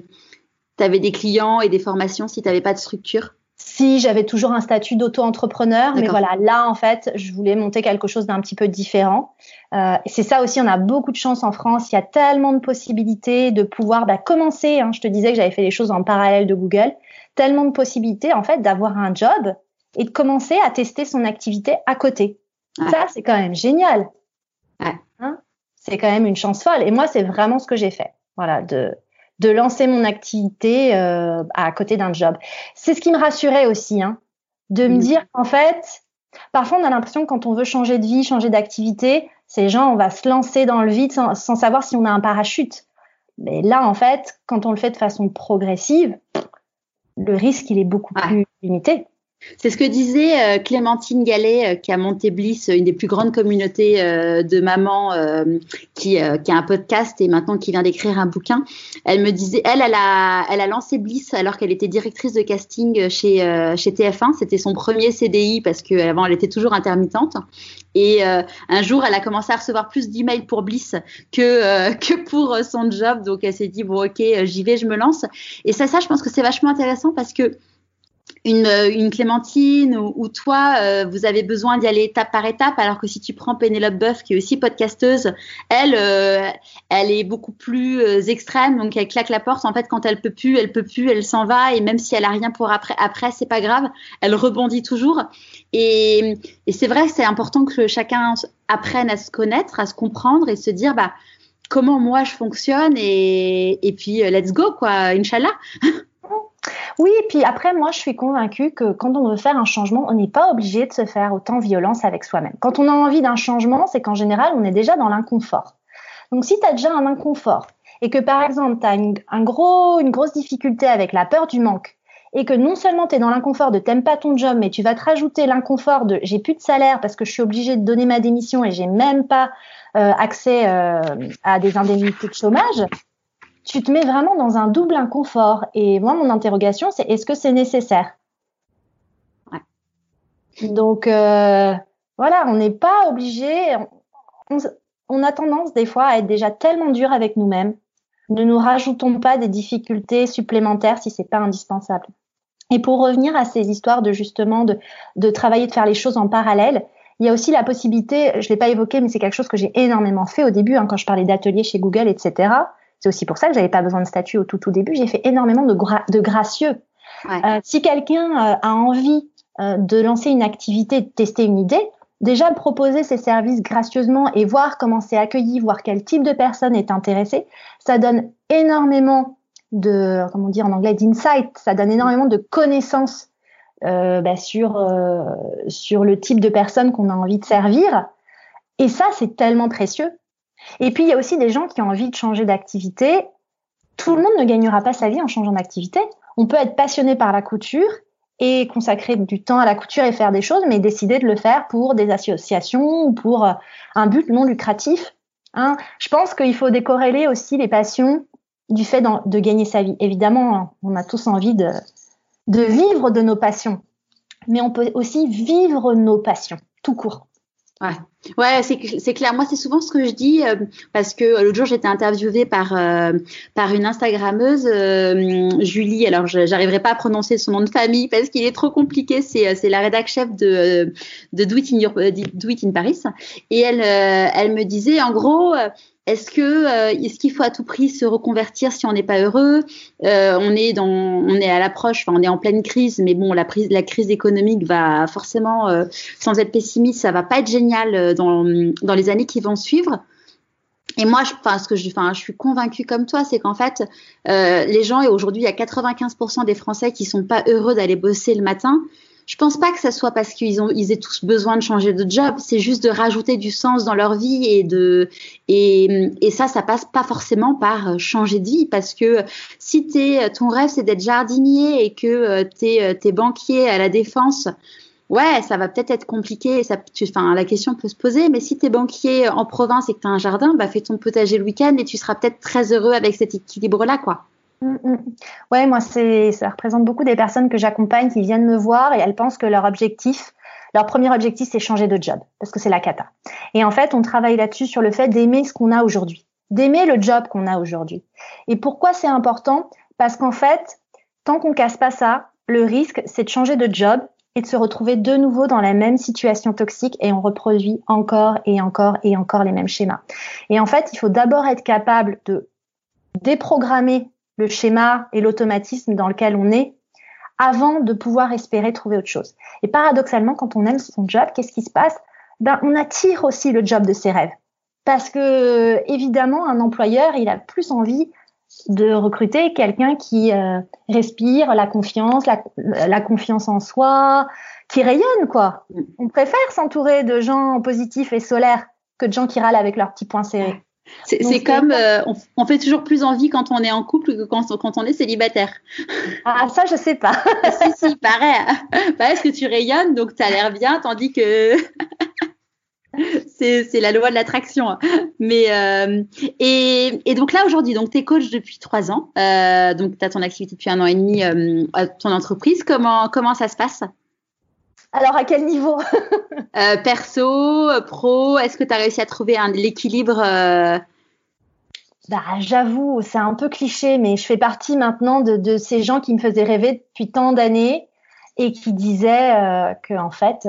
avais des clients et des formations si tu n'avais pas de structure? Si j'avais toujours un statut d'auto-entrepreneur, mais voilà, là en fait, je voulais monter quelque chose d'un petit peu différent. Euh, c'est ça aussi, on a beaucoup de chance en France. Il y a tellement de possibilités de pouvoir bah, commencer. Hein, je te disais que j'avais fait les choses en parallèle de Google. Tellement de possibilités en fait d'avoir un job et de commencer à tester son activité à côté. Ouais. Ça, c'est quand même génial. Ouais. Hein? C'est quand même une chance folle. Et moi, c'est vraiment ce que j'ai fait. Voilà, de de lancer mon activité euh, à côté d'un job. C'est ce qui me rassurait aussi, hein, de me mmh. dire qu'en fait, parfois on a l'impression que quand on veut changer de vie, changer d'activité, ces gens, on va se lancer dans le vide sans, sans savoir si on a un parachute. Mais là, en fait, quand on le fait de façon progressive, le risque, il est beaucoup ouais. plus limité. C'est ce que disait euh, Clémentine Gallet, euh, qui a monté Bliss, une des plus grandes communautés euh, de mamans, euh, qui, euh, qui, a un podcast et maintenant qui vient d'écrire un bouquin. Elle me disait, elle, elle a, elle a lancé Bliss alors qu'elle était directrice de casting chez, euh, chez TF1. C'était son premier CDI parce qu'avant, elle était toujours intermittente. Et un jour, elle a commencé à recevoir plus d'emails pour Bliss que, que pour son job. Donc, elle s'est dit, bon, ok, j'y vais, je me lance. Et ça, ça, je pense que c'est vachement intéressant parce que une, une Clémentine ou, ou toi, euh, vous avez besoin d'y aller étape par étape, alors que si tu prends Pénélope Boeuf, qui est aussi podcasteuse, elle, euh, elle est beaucoup plus euh, extrême, donc elle claque la porte. En fait, quand elle peut plus, elle peut plus, elle s'en va, et même si elle a rien pour après, après c'est pas grave, elle rebondit toujours. Et, et c'est vrai, c'est important que chacun apprenne à se connaître, à se comprendre et se dire, bah comment moi je fonctionne et, et puis let's go quoi, Inch'Allah. Oui, et puis après, moi, je suis convaincue que quand on veut faire un changement, on n'est pas obligé de se faire autant violence avec soi-même. Quand on a envie d'un changement, c'est qu'en général, on est déjà dans l'inconfort. Donc, si tu as déjà un inconfort et que, par exemple, tu as une, un gros, une grosse difficulté avec la peur du manque et que non seulement tu es dans l'inconfort de t'aimes pas ton job, mais tu vas te rajouter l'inconfort de j'ai plus de salaire parce que je suis obligée de donner ma démission et j'ai même pas euh, accès euh, à des indemnités de chômage, tu te mets vraiment dans un double inconfort. Et moi, mon interrogation, c'est est-ce que c'est nécessaire? Donc, euh, voilà, on n'est pas obligé. On, a tendance des fois à être déjà tellement dur avec nous-mêmes. Ne nous rajoutons pas des difficultés supplémentaires si c'est pas indispensable. Et pour revenir à ces histoires de justement de, de travailler, de faire les choses en parallèle, il y a aussi la possibilité, je l'ai pas évoqué, mais c'est quelque chose que j'ai énormément fait au début, hein, quand je parlais d'ateliers chez Google, etc. C'est aussi pour ça que j'avais pas besoin de statut au tout tout début. J'ai fait énormément de, de gracieux. Euh, si quelqu'un euh, a envie euh, de lancer une activité, de tester une idée, déjà proposer ses services gracieusement et voir comment c'est accueilli, voir quel type de personne est intéressée, ça donne énormément de, comment dire en anglais, d'insight. Ça donne énormément de connaissances bah, sur sur le type de personne qu'on a envie de servir. Et ça, c'est tellement précieux et puis, il y a aussi des gens qui ont envie de changer d'activité. Tout le monde ne gagnera pas sa vie en changeant d'activité. On peut être passionné par la couture et consacrer du temps à la couture et faire des choses, mais décider de le faire pour des associations ou pour euh, un but non lucratif. Hein. Je pense qu'il faut décorréler aussi les passions du fait de gagner sa vie. Évidemment, on a tous envie de vivre de nos passions, mais on peut aussi vivre nos passions, tout court. Ouais, ouais c'est clair. Moi, c'est souvent ce que je dis euh, parce que euh, l'autre jour, j'étais interviewée par euh, par une Instagrammeuse, Julie. Alors, j'arriverai pas à prononcer son nom de famille parce qu'il est trop compliqué. C'est c'est la rédac chef de de Do It in, Do It in Paris. Et elle elle me disait en gros est-ce que euh, est-ce qu'il faut à tout prix se reconvertir si on n'est pas heureux? Euh, On est dans, on est à l'approche, enfin, on est en pleine crise, mais bon, la, la crise économique va forcément, euh, sans être pessimiste, ça va pas être génial dans, dans les années qui vont suivre. Et moi, je, enfin, ce que je, enfin, je suis convaincue comme toi, c'est qu'en fait, les gens et aujourd'hui, il y a 95% des Français qui sont pas heureux d'aller bosser le matin je pense pas que ça soit parce qu'ils ont ils aient tous besoin de changer de job. C'est juste de rajouter du sens dans leur vie et de et, ça, ça passe pas forcément par euh, changer de vie parce que si t'es ton rêve c'est d'être jardinier et que euh, t'es euh, es banquier à la défense. Ouais, ça va peut-être être compliqué. Ça, tu, enfin, la question peut se poser. Mais si tu es banquier en province et que tu as un jardin, bah, fais ton potager le week-end et tu seras peut-être très heureux avec cet équilibre-là, quoi. Mm, mm. Ouais, moi, c'est, ça représente beaucoup des personnes que j'accompagne qui viennent me voir et elles pensent que leur objectif, leur premier objectif, c'est changer de job parce que c'est la cata. Et en fait, on travaille là-dessus sur le fait d'aimer ce qu'on a aujourd'hui, d'aimer le job qu'on a aujourd'hui. Et pourquoi c'est important? Parce qu'en fait, tant qu'on casse pas ça, le risque, c'est de changer de job et de se retrouver de nouveau dans la même situation toxique et on reproduit encore et encore et encore les mêmes schémas. Et en fait, il faut d'abord être capable de déprogrammer le schéma et l'automatisme dans lequel on est avant de pouvoir espérer trouver autre chose. Et paradoxalement, quand on aime son job, qu'est-ce qui se passe? Ben, On attire aussi le job de ses rêves. Parce que, évidemment, un employeur, il a plus envie de recruter quelqu'un qui euh, respire la confiance, la, la, confiance en soi, qui rayonne, quoi. On préfère s'entourer de gens positifs et solaires que de gens qui râlent avec leurs petits poings serrés. C'est comme, euh, on, fait toujours plus envie quand on est en couple que quand, quand on est célibataire. Ah, ça, je sais pas. si, si, pareil. Parce que tu rayonnes, donc tu as l'air bien, tandis que c'est la loi de l'attraction. Mais euh, et, et, donc là aujourd'hui, donc tu es coach depuis trois ans, euh, donc tu as ton activité depuis un an et demi à ton entreprise. Comment comment ça se passe? Alors, à quel niveau? Euh, Perso, pro, est-ce que tu as réussi à trouver l'équilibre euh? bah, J'avoue, c'est un peu cliché, mais je fais partie maintenant de, ces gens qui me faisaient rêver depuis tant d'années et qui disaient euh, qu'en fait,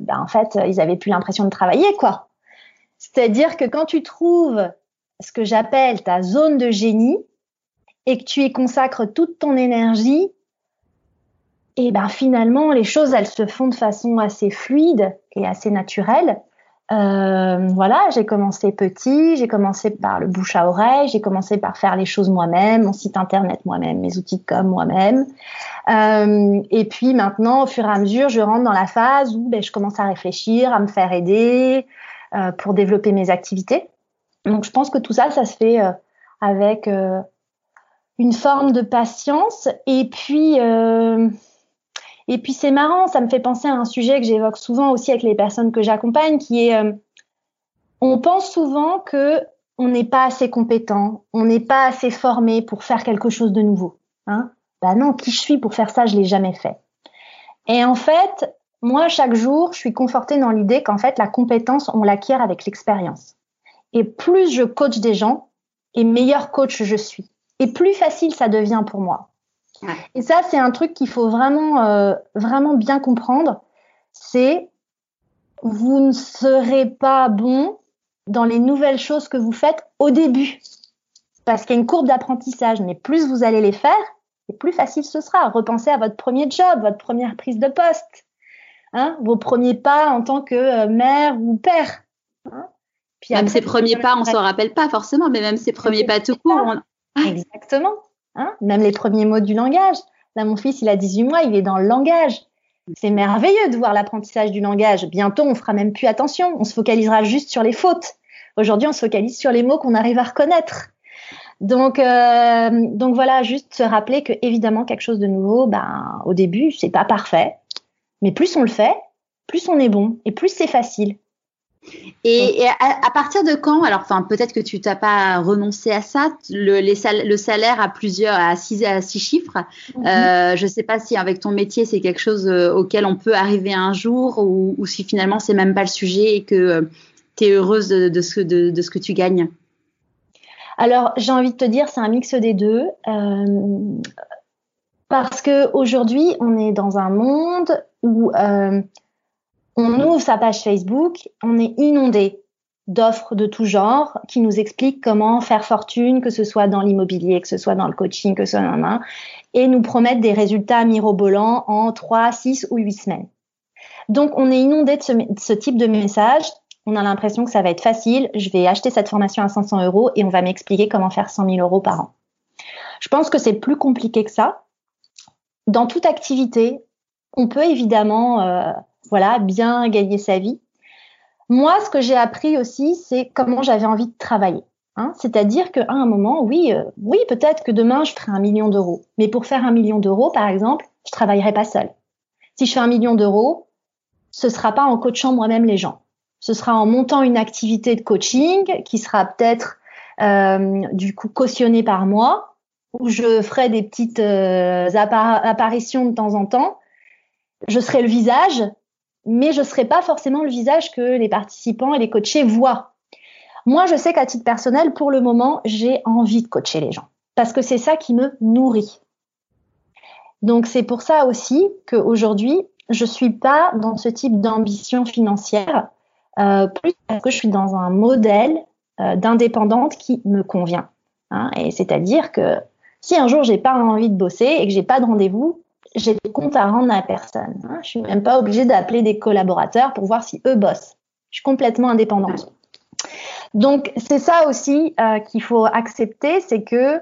bah, en fait, ils avaient plus l'impression de travailler, quoi. C'est-à-dire que quand tu trouves ce que j'appelle ta zone de génie et que tu y consacres toute ton énergie, et ben finalement les choses elles se font de façon assez fluide et assez naturelle Euh, voilà, j'ai commencé petit, j'ai commencé par le bouche à oreille, j'ai commencé par faire les choses moi-même, mon site internet moi-même, mes outils de com moi-même. Euh, et puis maintenant, au fur et à mesure, je rentre dans la phase où ben, je commence à réfléchir, à me faire aider euh, pour développer mes activités. Donc je pense que tout ça, ça se fait euh, avec euh, une forme de patience. Et puis, euh, et puis c'est marrant, ça me fait penser à un sujet que j'évoque souvent aussi avec les personnes que j'accompagne, qui est, euh, on pense souvent que on n'est pas assez compétent, on n'est pas assez formé pour faire quelque chose de nouveau. Hein bah non, qui je suis pour faire ça, je l'ai jamais fait. Et en fait, moi, chaque jour, je suis confortée dans l'idée qu'en fait, la compétence, on l'acquiert avec l'expérience. Et plus je coach des gens, et meilleur coach je suis. Et plus facile ça devient pour moi. Ouais. Et ça, c'est un truc qu'il faut vraiment, euh, vraiment bien comprendre. C'est vous ne serez pas bon dans les nouvelles choses que vous faites au début. Parce qu'il y a une courbe d'apprentissage, mais plus vous allez les faire, et plus facile ce sera. Repensez à votre premier job, votre première prise de poste, hein, vos premiers pas en tant que euh, mère ou père. Hein. Puis même ses premiers pas, on s'en rappelle pas forcément, mais même ses premiers pas tout court. On... Ah. Exactement. Hein? Même les premiers mots du langage. Là, mon fils, il a 18 mois, il est dans le langage. C'est merveilleux de voir l'apprentissage du langage. Bientôt, on fera même plus attention. On se focalisera juste sur les fautes. Aujourd'hui, on se focalise sur les mots qu'on arrive à reconnaître. Donc, euh, donc voilà, juste se rappeler que évidemment quelque chose de nouveau, ben au début, c'est pas parfait, mais plus on le fait, plus on est bon et plus c'est facile. Et, et à, à, partir de quand Alors, enfin, peut-être que tu t'as pas renoncé à ça. Le, les sal le salaire à plusieurs, à six, à six chiffres. Mm -hmm. euh, je sais pas si avec ton métier c'est quelque chose euh, auquel on peut arriver un jour, ou, ou si finalement c'est même pas le sujet et que euh, tu es heureuse de, de, ce, de, de, ce que tu gagnes. Alors, j'ai envie de te dire, c'est un mix des deux. Euh, parce que aujourd'hui, on est dans un monde où euh, on ouvre sa page Facebook, on est inondé d'offres de tout genre qui nous expliquent comment faire fortune, que ce soit dans l'immobilier, que ce soit dans le coaching, que ce soit dans un, et nous promettent des résultats mirobolants en 3, 6 ou 8 semaines. Donc, on est inondé de ce, type de messages. On a l'impression que ça va être facile. Je vais acheter cette formation à 500 euros et on va m'expliquer comment faire 100 000 euros par an. Je pense que c'est plus compliqué que ça. Dans toute activité, on peut évidemment euh, voilà, bien gagner sa vie. Moi, ce que j'ai appris aussi, c'est comment j'avais envie de travailler. Hein C'est-à-dire qu'à un moment, oui, euh, oui, peut-être que demain, je ferai un million d'euros. Mais pour faire un million d'euros, par exemple, je travaillerai pas seule. Si je fais un million d'euros, ce sera pas en coachant moi-même les gens. Ce sera en montant une activité de coaching qui sera peut-être euh, du coup cautionnée par moi, où je ferai des petites euh, appar apparitions de temps en temps. Je serai le visage, mais je ne serai pas forcément le visage que les participants et les coachés voient. Moi, je sais qu'à titre personnel, pour le moment, j'ai envie de coacher les gens parce que c'est ça qui me nourrit. Donc c'est pour ça aussi qu'aujourd'hui, je suis pas dans ce type d'ambition financière, euh, plus parce que je suis dans un modèle euh, d'indépendante qui me convient. Hein, et c'est-à-dire que si un jour j'ai pas envie de bosser et que j'ai pas de rendez-vous, j'ai des comptes à rendre à personne. Hein. Je suis même pas obligée d'appeler des collaborateurs pour voir si eux bossent. Je suis complètement indépendante. Donc c'est ça aussi euh, qu'il faut accepter, c'est que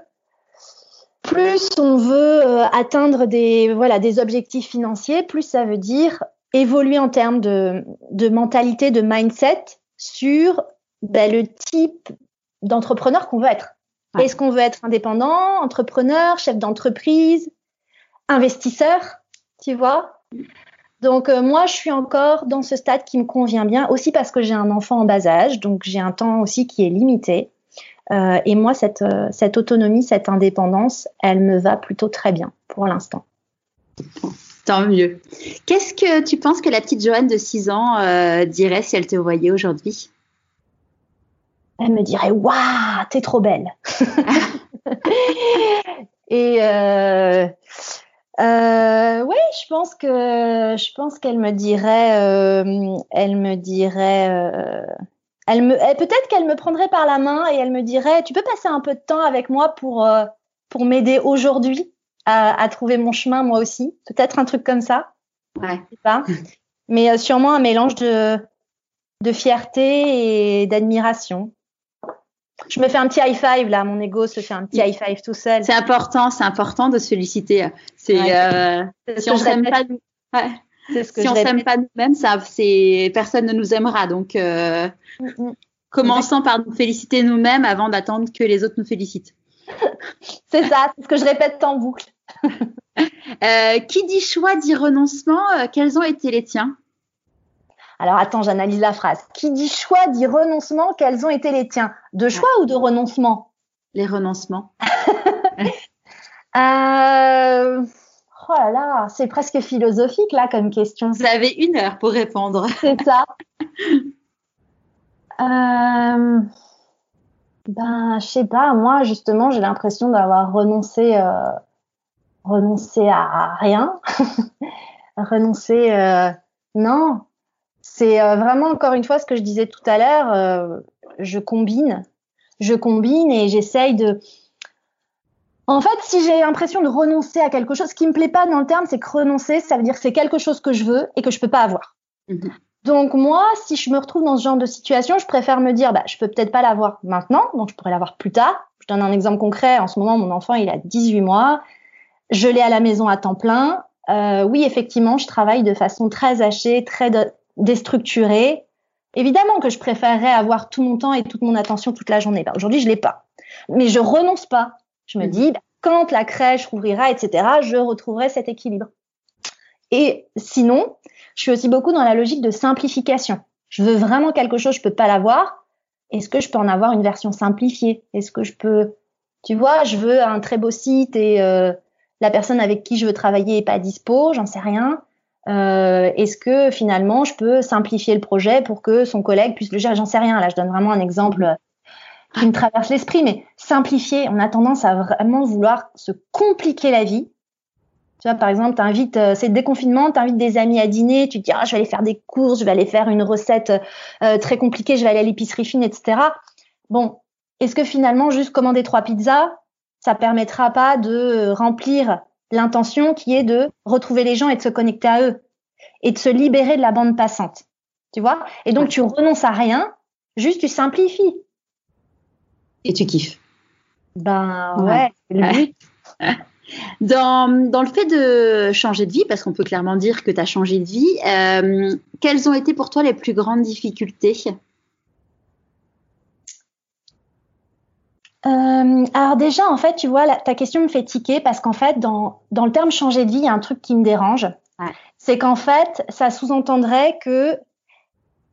plus on veut euh, atteindre des voilà des objectifs financiers, plus ça veut dire évoluer en termes de, de mentalité, de mindset sur ben, le type d'entrepreneur qu'on veut être. Ouais. Est-ce qu'on veut être indépendant, entrepreneur, chef d'entreprise, investisseur, tu vois Donc euh, moi, je suis encore dans ce stade qui me convient bien, aussi parce que j'ai un enfant en bas âge, donc j'ai un temps aussi qui est limité. Euh, et moi, cette, euh, cette autonomie, cette indépendance, elle me va plutôt très bien pour l'instant. Tant mieux. Qu'est-ce que tu penses que la petite Joanne de 6 ans dirait si elle te voyait aujourd'hui? Elle me dirait Waouh, t'es trop belle Et euh, oui, je pense que je pense qu'elle me dirait, euh, elle me dirait, euh, elle me, peut-être qu'elle me prendrait par la main et elle me dirait, tu peux passer un peu de temps avec moi pour euh, pour m'aider aujourd'hui à, à, trouver mon chemin moi aussi, peut-être un truc comme ça. Ouais. Je sais pas. Mais euh, sûrement un mélange de de fierté et d'admiration. Je me fais un petit high five là, mon ego se fait un petit high five tout seul. C'est important, c'est important de se féliciter. C'est euh, si on s'aime pas, ouais. si on s'aime pas nous-mêmes, ça, c'est personne ne nous aimera. Donc, euh, mm, mm. commençons par nous féliciter nous-mêmes avant d'attendre que les autres nous félicitent. c'est ça, c'est ce que je répète en boucle. euh, qui dit choix dit renoncement. Euh, quels ont été les tiens? Alors attends, j'analyse la phrase. Qui dit choix dit renoncement, quels ont été les tiens? De choix ou de renoncement? Les renoncements. euh... Oh là là, c'est presque philosophique là comme question. Vous avez une heure pour répondre. C'est ça. euh... Ben, je sais pas. Moi, justement, j'ai l'impression d'avoir renoncé, euh... renoncé à rien. renoncé. Euh... Non, c'est euh, vraiment encore une fois ce que je disais tout à l'heure. Euh, je combine, je combine et j'essaye de. En fait, si j'ai l'impression de renoncer à quelque chose, ce qui me plaît pas dans le terme, c'est que renoncer, ça veut dire que c'est quelque chose que je veux et que je peux pas avoir. Mhm. Donc moi, si je me retrouve dans ce genre de situation, je préfère me dire, bah, je peux peut-être pas l'avoir maintenant, donc je pourrais l'avoir plus tard. Je donne un exemple concret. En ce moment, mon enfant, il a 18 mois. Je l'ai à la maison à temps plein. Euh, oui, effectivement, je travaille de façon très hachée, très déstructuré. Évidemment que je préférerais avoir tout mon temps et toute mon attention toute la journée. Ben, Aujourd'hui, je l'ai pas. Mais je renonce pas. Je me mm. dis, ben, quand la crèche rouvrira, etc., je retrouverai cet équilibre. Et sinon, je suis aussi beaucoup dans la logique de simplification. Je veux vraiment quelque chose, je peux pas l'avoir. Est-ce que je peux en avoir une version simplifiée? Est-ce que je peux, tu vois, je veux un très beau site et euh, la personne avec qui je veux travailler est pas dispo, j'en sais rien. Euh, Est-ce que finalement je peux simplifier le projet pour que son collègue puisse le gérer? J'en sais rien. Là, je donne vraiment un exemple qui me traverse l'esprit, mais simplifier, on a tendance à vraiment vouloir se compliquer la vie. Tu vois, par exemple, t'invites, euh, c'est déconfinement, t'invites des amis à dîner, tu te dis, ah, je vais aller faire des courses, je vais aller faire une recette euh, très compliquée, je vais aller à l'épicerie fine, etc. Bon, est-ce que finalement, juste commander trois pizzas, ça permettra pas de remplir l'intention qui est de retrouver les gens et de se connecter à eux et de se libérer de la bande passante. Tu vois? Et donc, tu renonces à rien, juste tu simplifies. Et tu kiffes. Ben ouais, le but. Dans, dans, le fait de changer de vie, parce qu'on peut clairement dire que tu as changé de vie, euh, quelles ont été pour toi les plus grandes difficultés? Euh, alors déjà, en fait, tu vois, ta question me fait tiquer parce qu'en fait, dans, dans le terme changer de vie, il y a un truc qui me dérange. C'est qu'en fait, ça sous-entendrait que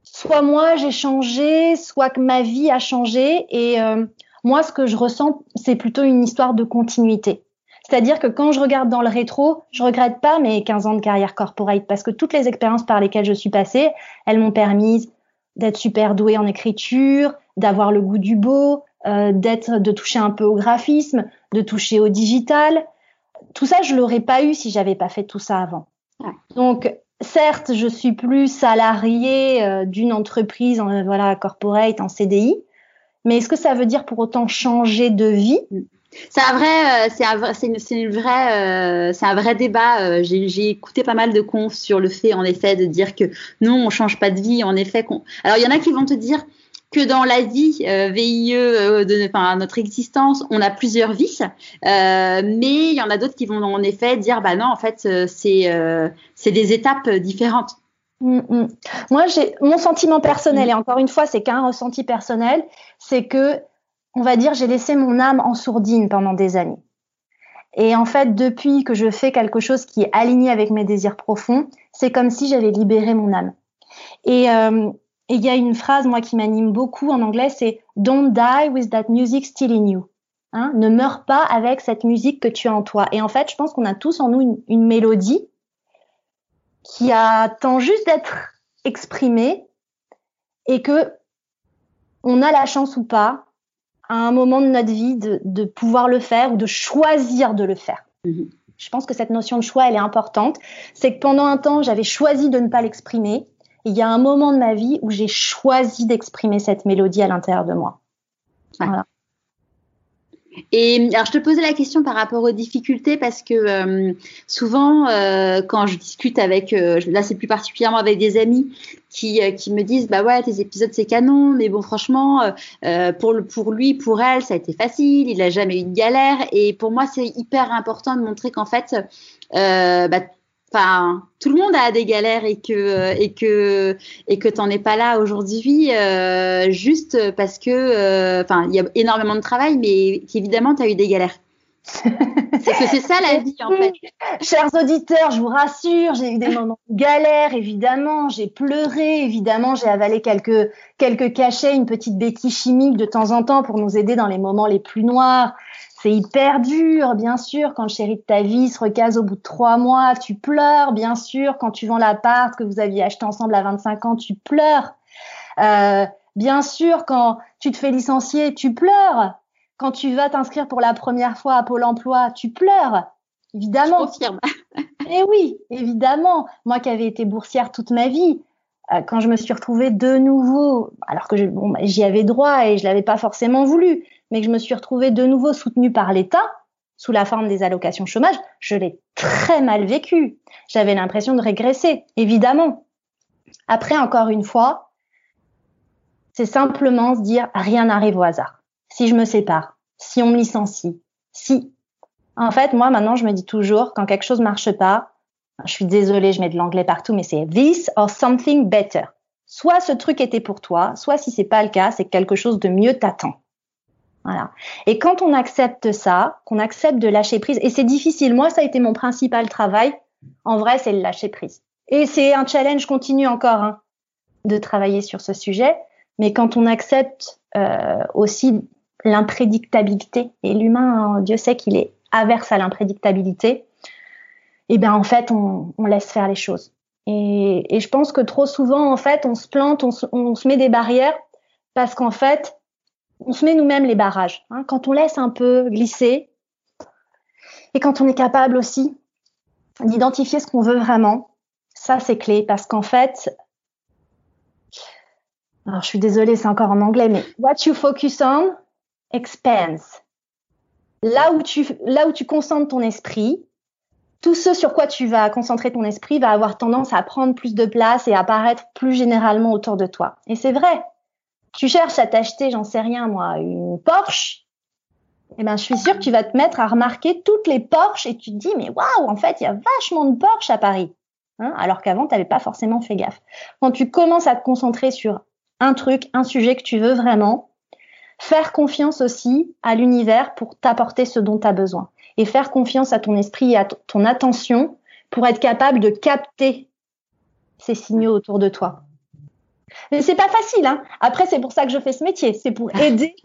soit moi j'ai changé, soit que ma vie a changé. Et euh, moi, ce que je ressens, c'est plutôt une histoire de continuité. C'est-à-dire que quand je regarde dans le rétro, je regrette pas mes 15 ans de carrière corporate parce que toutes les expériences par lesquelles je suis passée, elles m'ont permis d'être super douée en écriture, d'avoir le goût du beau, d'être, de toucher un peu au graphisme, de toucher au digital. Tout ça, je l'aurais pas eu si j'avais pas fait tout ça avant. Donc, certes, je suis plus salariée euh, d'une entreprise, en, voilà, corporate, en CDI, mais est-ce que ça veut dire pour autant changer de vie? C'est un vrai, euh, c'est un, c'est une, vraie, c'est un vrai débat. J'ai, j'ai écouté pas mal de confs sur le fait, en effet, de dire que non, on change pas de vie. En effet, qu'on... alors il y en a qui vont te dire, que dans la vie euh, VIE euh, de enfin, notre existence, on a plusieurs vies, euh, mais il y en a d'autres qui vont en effet dire bah non, en fait, c'est c'est des étapes différentes. Mm, mm. Moi, j'ai mon sentiment personnel, et encore une fois, c'est qu'un ressenti personnel, c'est que, on va dire, j'ai laissé mon âme en sourdine pendant des années. Et en fait, depuis que je fais quelque chose qui est aligné avec mes désirs profonds, c'est comme si j'avais libéré mon âme. Et, euh, et il y a une phrase, moi, qui m'anime beaucoup en anglais, c'est Don't die with that music still in you. Hein, ne meurs pas avec cette musique que tu as en toi. Et en fait, je pense qu'on a tous en nous une, mélodie qui attend juste d'être exprimée et que on a la chance ou pas, à un moment de notre vie, de, de pouvoir le faire ou de choisir de le faire. Mm-hmm. Je pense que cette notion de choix, elle est importante. C'est que pendant un temps, j'avais choisi de ne pas l'exprimer il y a un moment de ma vie où j'ai choisi d'exprimer cette mélodie à l'intérieur de moi. Voilà. Et alors, je te posais la question par rapport aux difficultés parce que euh, souvent, euh, quand je discute avec, euh, là c'est plus particulièrement avec des amis qui, qui me disent bah ouais tes épisodes c'est canon mais bon franchement pour le, pour lui pour elle ça a été facile il a jamais eu de galère et pour moi c'est hyper important de montrer qu'en fait bah, Enfin, tout le monde a des galères et que et que et que t'en es pas là aujourd'hui euh, juste parce que euh, il y a énormément de travail mais qu'évidemment tu as eu des galères. c'est que c'est ça la vie en fait. Chers auditeurs, je vous rassure, j'ai eu des moments de galère évidemment, j'ai pleuré évidemment, j'ai avalé quelques quelques cachets, une petite béquille chimique de temps en temps pour nous aider dans les moments les plus noirs. C'est hyper dur, bien sûr, quand le chéri de ta vie se recase au bout de trois mois, tu pleures, bien sûr, quand tu vends l'appart que vous aviez acheté ensemble à 25 ans, tu pleures. Euh, bien sûr, quand tu te fais licencier, tu pleures. Quand tu vas t'inscrire pour la première fois à Pôle emploi, tu pleures. Évidemment. Je confirme. Eh oui, évidemment. Moi qui avais été boursière toute ma vie, euh, quand je me suis retrouvée de nouveau, alors que bon, j'y avais droit et je l'avais pas forcément voulu, mais que je me suis retrouvée de nouveau soutenue par l'État sous la forme des allocations chômage, je l'ai très mal vécu. J'avais l'impression de régresser, évidemment. Après, encore une fois, c'est simplement se dire rien n'arrive au hasard. Si je me sépare, si on me licencie, si. En fait, moi, maintenant, je me dis toujours, quand quelque chose marche pas, je suis désolée, je mets de l'anglais partout, mais c'est this or something better. Soit ce truc était pour toi, soit si c'est pas le cas, c'est quelque chose de mieux t'attend. Voilà. Et quand on accepte ça, qu'on accepte de lâcher prise, et c'est difficile, moi ça a été mon principal travail, en vrai c'est le lâcher prise. Et c'est un challenge continu encore hein, de travailler sur ce sujet, mais quand on accepte euh, aussi l'imprédictabilité, et l'humain, hein, Dieu sait qu'il est averse à l'imprédictabilité, et eh bien en fait on, on, laisse faire les choses. Et, et, je pense que trop souvent en fait on se plante, on se, on se met des barrières parce qu'en fait on se met nous-mêmes les barrages. Hein, quand on laisse un peu glisser et quand on est capable aussi d'identifier ce qu'on veut vraiment, ça c'est clé parce qu'en fait, alors je suis désolée, c'est encore en anglais, mais what you focus on expands. Là où tu, concentres ton esprit, tout ce sur quoi tu vas concentrer ton esprit va avoir tendance à prendre plus de place et à apparaître plus généralement autour de toi. Et c'est vrai, tu cherches à t'acheter, j'en sais rien moi, une Porsche, eh ben, je suis sûre que tu vas te mettre à remarquer toutes les Porsche et tu te dis, mais waouh, en fait, il y a vachement de Porsche à Paris. Hein, alors qu'avant, tu n'avais pas forcément fait gaffe. Quand tu commences à te concentrer sur un truc, un sujet que tu veux vraiment, faire confiance aussi à l'univers pour t'apporter ce dont tu as besoin. Et faire confiance à ton esprit et à ton attention pour être capable de capter ces signaux autour de toi. Mais c'est pas facile. Hein. Après, c'est pour ça que je fais ce métier. C'est pour aider,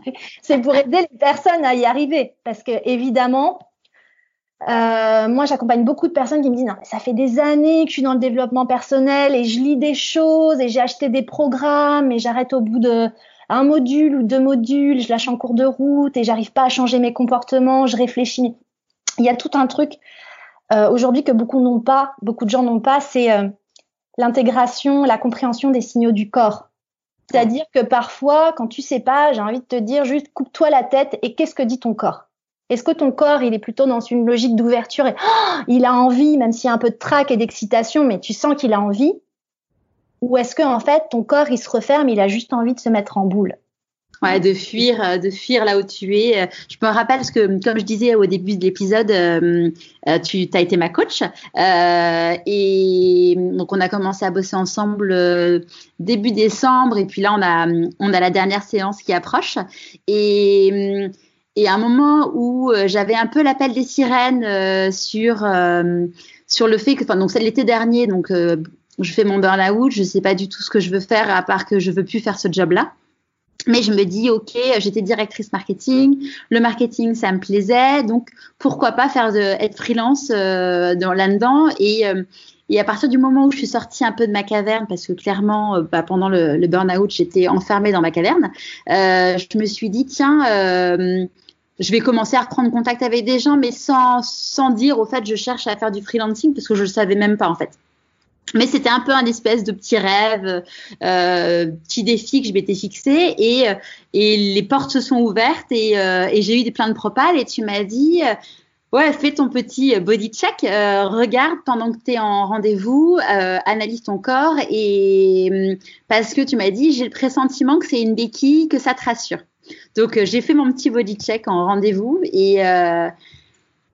c'est pour aider les personnes à y arriver. Parce que évidemment, euh, moi, j'accompagne beaucoup de personnes qui me disent non, ça fait des années que je suis dans le développement personnel et je lis des choses et j'ai acheté des programmes et j'arrête au bout de un module ou deux modules, je lâche en cours de route et j'arrive pas à changer mes comportements, je réfléchis. Il y a tout un truc euh, aujourd'hui que beaucoup n'ont pas, beaucoup de gens n'ont pas, c'est euh, l'intégration, la compréhension des signaux du corps. C'est-à-dire que parfois, quand tu sais pas, j'ai envie de te dire juste coupe-toi la tête et qu'est-ce que dit ton corps? Est-ce que ton corps, il est plutôt dans une logique d'ouverture et oh, il a envie, même s'il y a un peu de trac et d'excitation, mais tu sens qu'il a envie? Ou est-ce que en fait, ton corps, il se referme, il a juste envie de se mettre en boule? Ouais, de fuir, euh, de fuir là où tu es. Euh, je me rappelle parce que, comme je disais au début de l'épisode, euh, tu as été ma coach et donc on a commencé à bosser ensemble début décembre et puis là on a on a la dernière séance qui approche et et à un moment où j'avais un peu l'appel des sirènes sur sur le fait que, enfin donc c'est l'été dernier, donc je fais mon burn-out, je sais pas du tout ce que je veux faire à part que je veux plus faire ce job-là. Mais je me dis, OK, j'étais directrice marketing, le marketing, ça me plaisait, donc pourquoi pas faire de, être freelance euh, là-dedans et, euh, et à partir du moment où je suis sortie un peu de ma caverne, parce que clairement, euh, bah, pendant le, le burn-out, j'étais enfermée dans ma caverne, euh, je me suis dit, tiens, euh, je vais commencer à reprendre contact avec des gens, mais sans, sans dire, au fait, je cherche à faire du freelancing, parce que je le savais même pas, en fait. Mais c'était un peu un espèce de petit rêve, euh, petit défi que je m'étais fixé et, et les portes se sont ouvertes et, euh, et j'ai eu des plein de propales et tu m'as dit Ouais, fais ton petit body check, euh, regarde pendant que tu es en rendez-vous, euh, analyse ton corps et parce que tu m'as dit j'ai le pressentiment que c'est une béquille, que ça te rassure. Donc euh, j'ai fait mon petit body check en rendez-vous et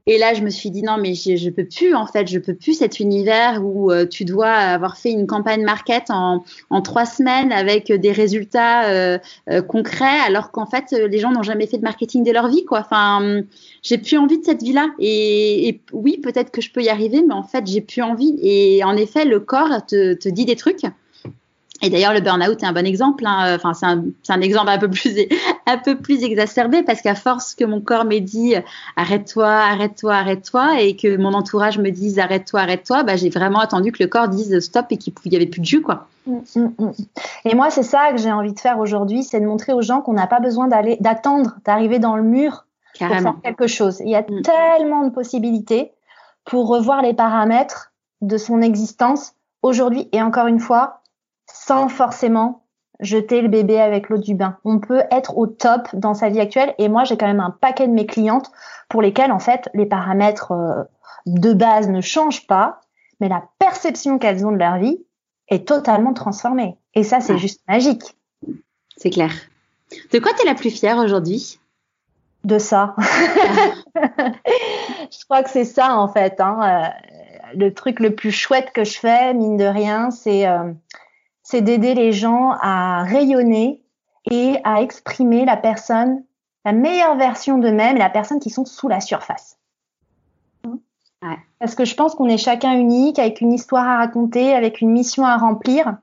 et là, je me suis dit non, mais je, je peux plus en fait, je peux plus cet univers où euh, tu dois avoir fait une campagne market en, en trois semaines avec des résultats euh, euh, concrets, alors qu'en fait les gens n'ont jamais fait de marketing de leur vie, quoi. Enfin, j'ai plus envie de cette vie-là. Et, et, oui, peut-être que je peux y arriver, mais en fait, j'ai plus envie. Et en effet, le corps te, te dit des trucs. Et d'ailleurs, le burn-out est un bon exemple. Hein. Enfin, c'est un, un, exemple un peu plus, un peu plus exacerbé parce qu'à force que mon corps m'ait dit arrête-toi, arrête-toi, arrête-toi, et que mon entourage me dise arrête-toi, arrête-toi, bah, j'ai vraiment attendu que le corps dise stop et qu'il n'y avait plus de jus, quoi. Mmh, mmh, mmh. Et moi, c'est ça que j'ai envie de faire aujourd'hui, c'est de montrer aux gens qu'on n'a pas besoin d'aller, d'attendre, d'arriver dans le mur pour faire quelque chose. Il y a tellement de possibilités pour revoir les paramètres de son existence aujourd'hui. Et encore une fois, sans forcément jeter le bébé avec l'eau du bain. On peut être au top dans sa vie actuelle et moi j'ai quand même un paquet de mes clientes pour lesquelles en fait les paramètres euh, de base ne changent pas, mais la perception qu'elles ont de leur vie est totalement transformée. Et ça c'est juste magique. C'est clair. De quoi tu es la plus fière aujourd'hui? De ça. je crois que c'est ça en fait. Hein. Euh, le truc le plus chouette que je fais, mine de rien, c'est euh, c'est d'aider les gens à rayonner et à exprimer la personne, la meilleure version d'eux-mêmes, la personne qui sont sous la surface. Parce que je pense qu'on est chacun unique, avec une histoire à raconter, avec une mission à remplir.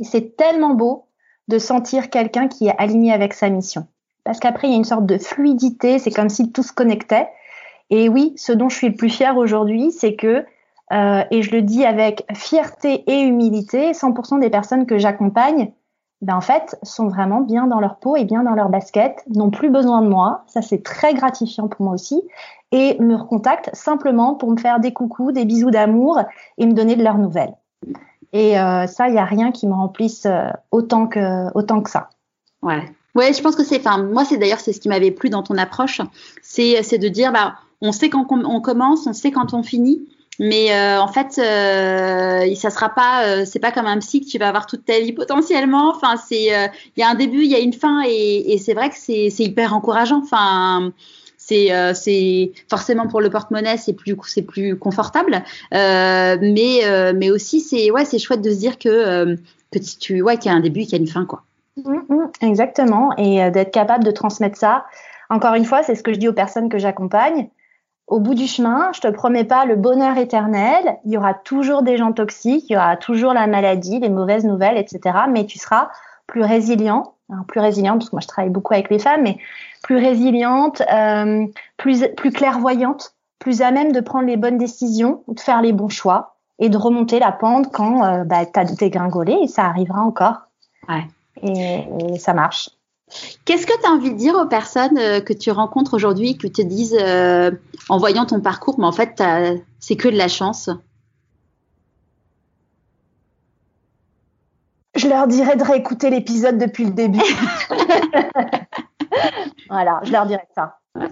Et c'est tellement beau de sentir quelqu'un qui est aligné avec sa mission. Parce qu'après, il y a une sorte de fluidité, c'est comme si tout se connectait. Et oui, ce dont je suis le plus fière aujourd'hui, c'est que euh, et je le dis avec fierté et humilité, 100% des personnes que j'accompagne, ben en fait, sont vraiment bien dans leur peau et bien dans leur basket, n'ont plus besoin de moi. Ça, c'est très gratifiant pour moi aussi. Et me recontactent simplement pour me faire des coucous, des bisous d'amour et me donner de leurs nouvelles. Et euh, ça, il n'y a rien qui me remplisse euh, autant que, autant que ça. Ouais. Ouais, je pense que c'est, enfin, moi, c'est d'ailleurs, c'est ce qui m'avait plu dans ton approche. C'est, de dire, bah, on sait quand on commence, on sait quand on finit. Mais euh, en fait, euh, ça sera pas, euh, c'est pas comme un psy que tu vas avoir toute ta vie potentiellement. Enfin, c'est, euh, il y a un début, il y a une fin, et, et c'est vrai que c'est, hyper encourageant. Enfin, c'est, c'est forcément pour le porte-monnaie, c'est plus, c'est plus confortable. mais, mais aussi, c'est, ouais, c'est chouette de se dire que, que tu, ouais, qu'il y a un début, qu'il y a une fin, quoi. Mmh, mmh, exactement, et d'être capable de transmettre ça. Encore une fois, c'est ce que je dis aux personnes que j'accompagne au bout du chemin, je te promets pas le bonheur éternel. Il y aura toujours des gens toxiques, il y aura toujours la maladie, les mauvaises nouvelles, etc. Mais tu seras plus résilient, hein, plus résilient parce que moi je travaille beaucoup avec les femmes, mais plus résiliente, euh, plus plus clairvoyante, plus à même de prendre les bonnes décisions, de faire les bons choix et de remonter la pente quand euh, bah, tu as dégringolé et ça arrivera encore. Ouais. et ça marche. Qu'est-ce que tu as envie de dire aux personnes euh, que tu rencontres aujourd'hui, qui te disent euh, en voyant ton parcours, mais en fait, c'est que de la chance? Je leur dirais de réécouter l'épisode depuis le début. voilà, je leur dirais ça.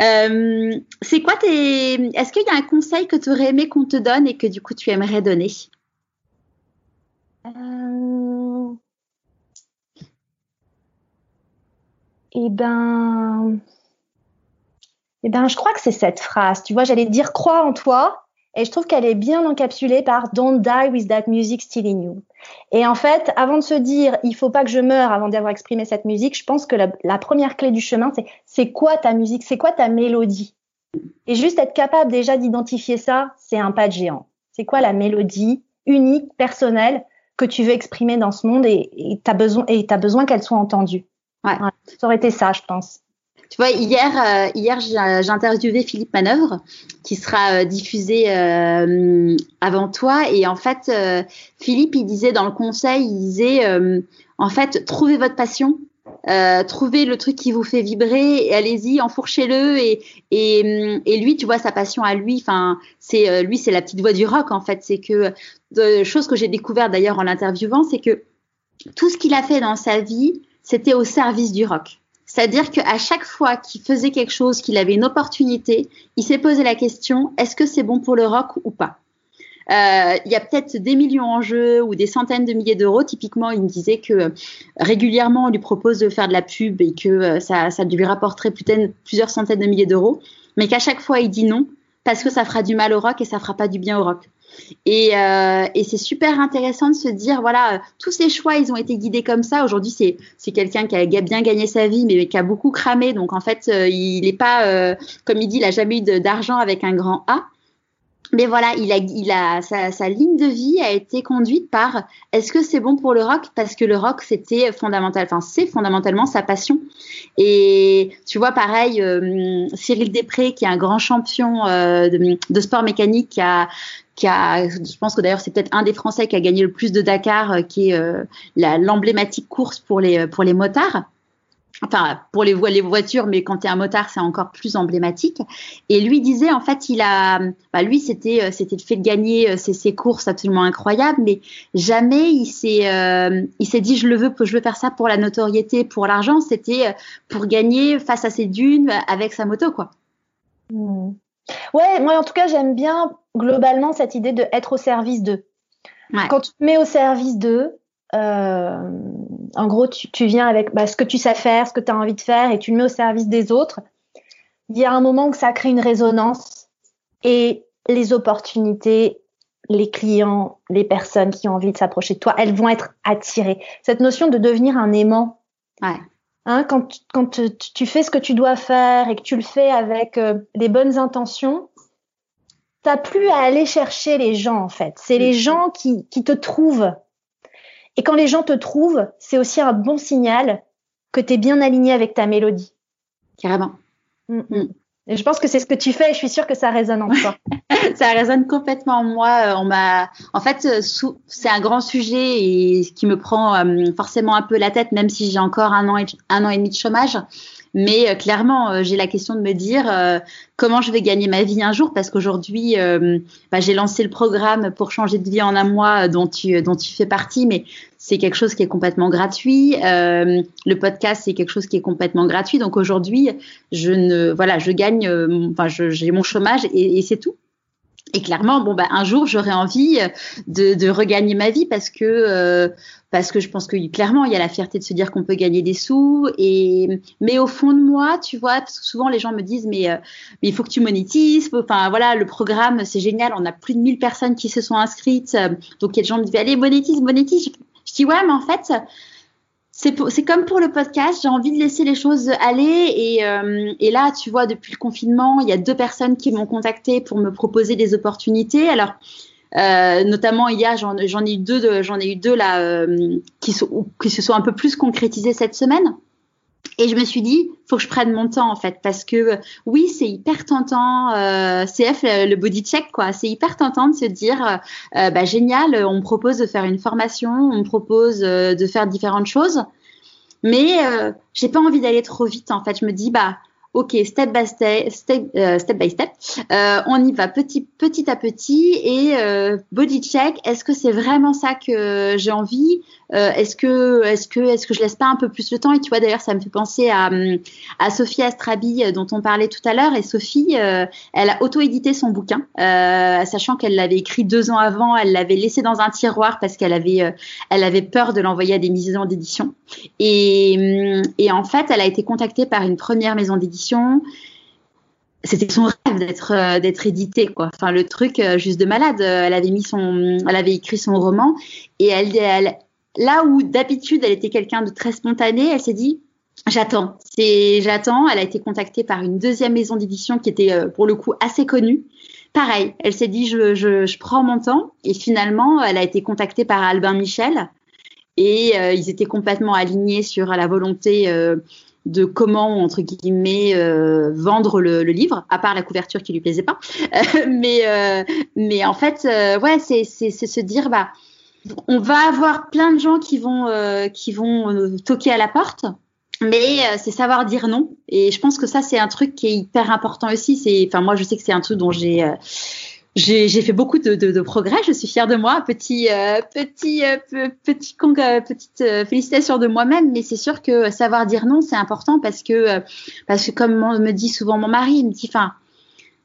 Euh, c'est quoi tes. Est-ce qu'il y a un conseil que tu aurais aimé qu'on te donne et que du coup tu aimerais donner? Eh ben, eh ben, je crois que c'est cette phrase. Tu vois, j'allais dire crois en toi. Et je trouve qu'elle est bien encapsulée par Don't die with that music still in you. Et en fait, avant de se dire il faut pas que je meure avant d'avoir exprimé cette musique, je pense que la, première clé du chemin, c'est c'est quoi ta musique, c'est quoi ta mélodie? Et juste être capable déjà d'identifier ça, c'est un pas de géant. C'est quoi la mélodie unique, personnelle que tu veux exprimer dans ce monde et tu besoin qu'elle soit entendue? Ouais. Ça aurait été ça, je pense. Tu vois, hier, euh, hier j'ai interviewé Philippe Manœuvre, qui sera euh, diffusé euh, avant toi. Et en fait, Philippe, il disait dans le conseil, il disait, en fait, trouvez votre passion, trouvez le truc qui vous fait vibrer, et allez-y, enfourchez-le. Et, et, et, lui, tu vois, sa passion à lui, enfin, c'est lui, c'est la petite voix du rock, en fait. C'est que, chose que j'ai découvert d'ailleurs en l'interviewant, c'est que tout ce qu'il a fait dans sa vie, c'était au service du rock. C'est-à-dire qu'à chaque fois qu'il faisait quelque chose, qu'il avait une opportunité, il s'est posé la question est-ce que c'est bon pour le rock ou pas? Euh, il y a peut-être des millions en jeu ou des centaines de milliers d'euros. Typiquement, il me disait que euh, régulièrement, on lui propose de faire de la pub et que euh, ça, lui rapporterait plusieurs centaines de milliers d'euros, mais qu'à chaque fois, il dit non parce que ça fera du mal au rock et ça fera pas du bien au rock. Et, euh, c'est super intéressant de se dire, voilà, tous ces choix, ils ont été guidés comme ça. Aujourd'hui, c'est, c'est quelqu'un qui a bien gagné sa vie, mais qui a beaucoup cramé. Donc, en fait, il n'est pas, euh, comme il dit, il a jamais eu d'argent avec un grand A mais voilà, il a, il a sa, ligne de vie a été conduite par est-ce que c'est bon pour le rock? Parce que le rock c'était fondamental, enfin c'est fondamentalement sa passion. Et tu vois pareil, euh, Cyril Després qui est un grand champion euh, de, sport mécanique qui a qui a, je pense que d'ailleurs c'est peut-être un des Français qui a gagné le plus de Dakar, euh, qui est l'emblématique course pour les pour les motards enfin pour les, les voitures, mais quand tu es un motard, c'est encore plus emblématique. Et lui disait, en fait, il a, bah lui, c'était euh, c'était le fait de gagner ses, euh, ses, courses absolument incroyables, mais jamais il s'est euh, il s'est dit, je le veux, je veux faire ça pour la notoriété, pour l'argent. C'était pour gagner face à ses dunes avec sa moto, quoi. Hmm. Ouais, moi en tout cas, j'aime bien globalement cette idée de être au service d'eux. Quand tu te mets au service d'eux, euh, en gros, tu, viens avec bah, ce que tu sais faire, ce que tu as envie de faire, et tu le mets au service des autres. Il y a un moment où ça crée une résonance et les opportunités, les clients, les personnes qui ont envie de s'approcher de toi, elles vont être attirées. Cette notion de devenir un aimant. Hein, quand, quand tu fais ce que tu dois faire et que tu le fais avec euh, les bonnes intentions, t'as plus à aller chercher les gens en fait. C'est les gens qui, qui te trouvent et quand les gens te trouvent, c'est aussi un bon signal que tu es bien aligné avec ta mélodie. Carrément. Mm, mm. Et je pense que c'est ce que tu fais et je suis sûre que ça résonne en toi. ça résonne complètement en moi. Euh, on m'a, en fait, euh, c'est un grand sujet et qui me prend euh, forcément un peu la tête, même si j'ai encore un an et, un an et demi de chômage. Mais clairement, j'ai la question de me dire comment je vais gagner ma vie un jour, parce qu'aujourd'hui, bah, j'ai lancé le programme pour changer de vie en un mois, dont tu dont tu fais partie, mais c'est quelque chose qui est complètement gratuit. Euh, le podcast, c'est quelque chose qui est complètement gratuit. Donc aujourd'hui, je ne, voilà, je gagne, euh, enfin, j'ai mon chômage et, c'est tout. Et clairement, bon, bah, un jour, j'aurais envie de, regagner ma vie parce que, euh, parce que je pense que clairement, il y a la fierté de se dire qu'on peut gagner des sous. Et, mais au fond de moi, tu vois, parce souvent les gens me disent, mais, mais il faut que tu monétises. Enfin, voilà, le programme, c'est génial. On a plus de 1000 personnes qui se sont inscrites. Donc, il y a des gens qui me disent, allez, monétise, monétise. Je dis ouais, mais en fait, c'est comme pour le podcast, j'ai envie de laisser les choses aller. Et, euh, et, là, tu vois, depuis le confinement, il y a deux personnes qui m'ont contacté pour me proposer des opportunités. Alors, euh, notamment hier, j'en ai eu deux, j'en ai eu deux là euh, qui, qui se sont un peu plus concrétisées cette semaine. Et je me suis dit, faut que je prenne mon temps en fait, parce que oui, c'est hyper tentant, euh, CF le body check quoi, c'est hyper tentant de se dire, euh, bah génial, on me propose de faire une formation, on me propose euh, de faire différentes choses, mais euh, j'ai pas envie d'aller trop vite en fait. Je me dis bah ok, step by step, step, euh, step by step, euh, on y va petit, petit à petit et euh, body check. Est-ce que c'est vraiment ça que j'ai envie? Est-ce que, est-ce que, est-ce que je laisse pas un peu plus le temps? Et tu vois, d'ailleurs, ça me fait penser à, à Sophie Astrabi dont on parlait tout à l'heure. Et Sophie, elle a auto-édité son bouquin, sachant qu'elle l'avait écrit deux ans avant. Elle l'avait laissé dans un tiroir parce qu'elle avait, elle avait peur de l'envoyer à des maisons d'édition. Et, et en fait, elle a été contactée par une première maison d'édition c'était son rêve d'être euh, d'être édité quoi. Enfin le truc euh, juste de malade. Elle avait mis son, elle avait écrit son roman et elle, là où d'habitude elle était quelqu'un de très spontané, elle s'est dit j'attends. C'est j'attends. Elle a été contactée par une deuxième maison d'édition qui était euh, pour le coup assez connue. Pareil, elle s'est dit je, je, je, prends mon temps et finalement elle a été contactée par Albin Michel et ils étaient complètement alignés sur la volonté de comment entre guillemets euh, vendre le, livre, à part la couverture qui lui plaisait pas. mais euh, mais en fait, euh, ouais, c'est c'est se dire bah on va avoir plein de gens qui vont qui vont toquer à la porte. Mais c'est savoir dire non. Et je pense que ça, c'est un truc qui est hyper important aussi. C'est, enfin, moi, je sais que c'est un truc dont j'ai, j'ai fait beaucoup de, de, de, progrès. Je suis fière de moi. Petit, euh, petit, euh, petit, euh, petite félicitation de moi-même. Mais c'est sûr que savoir dire non, c'est important parce que, parce que comme me dit souvent mon mari, il me dit, enfin,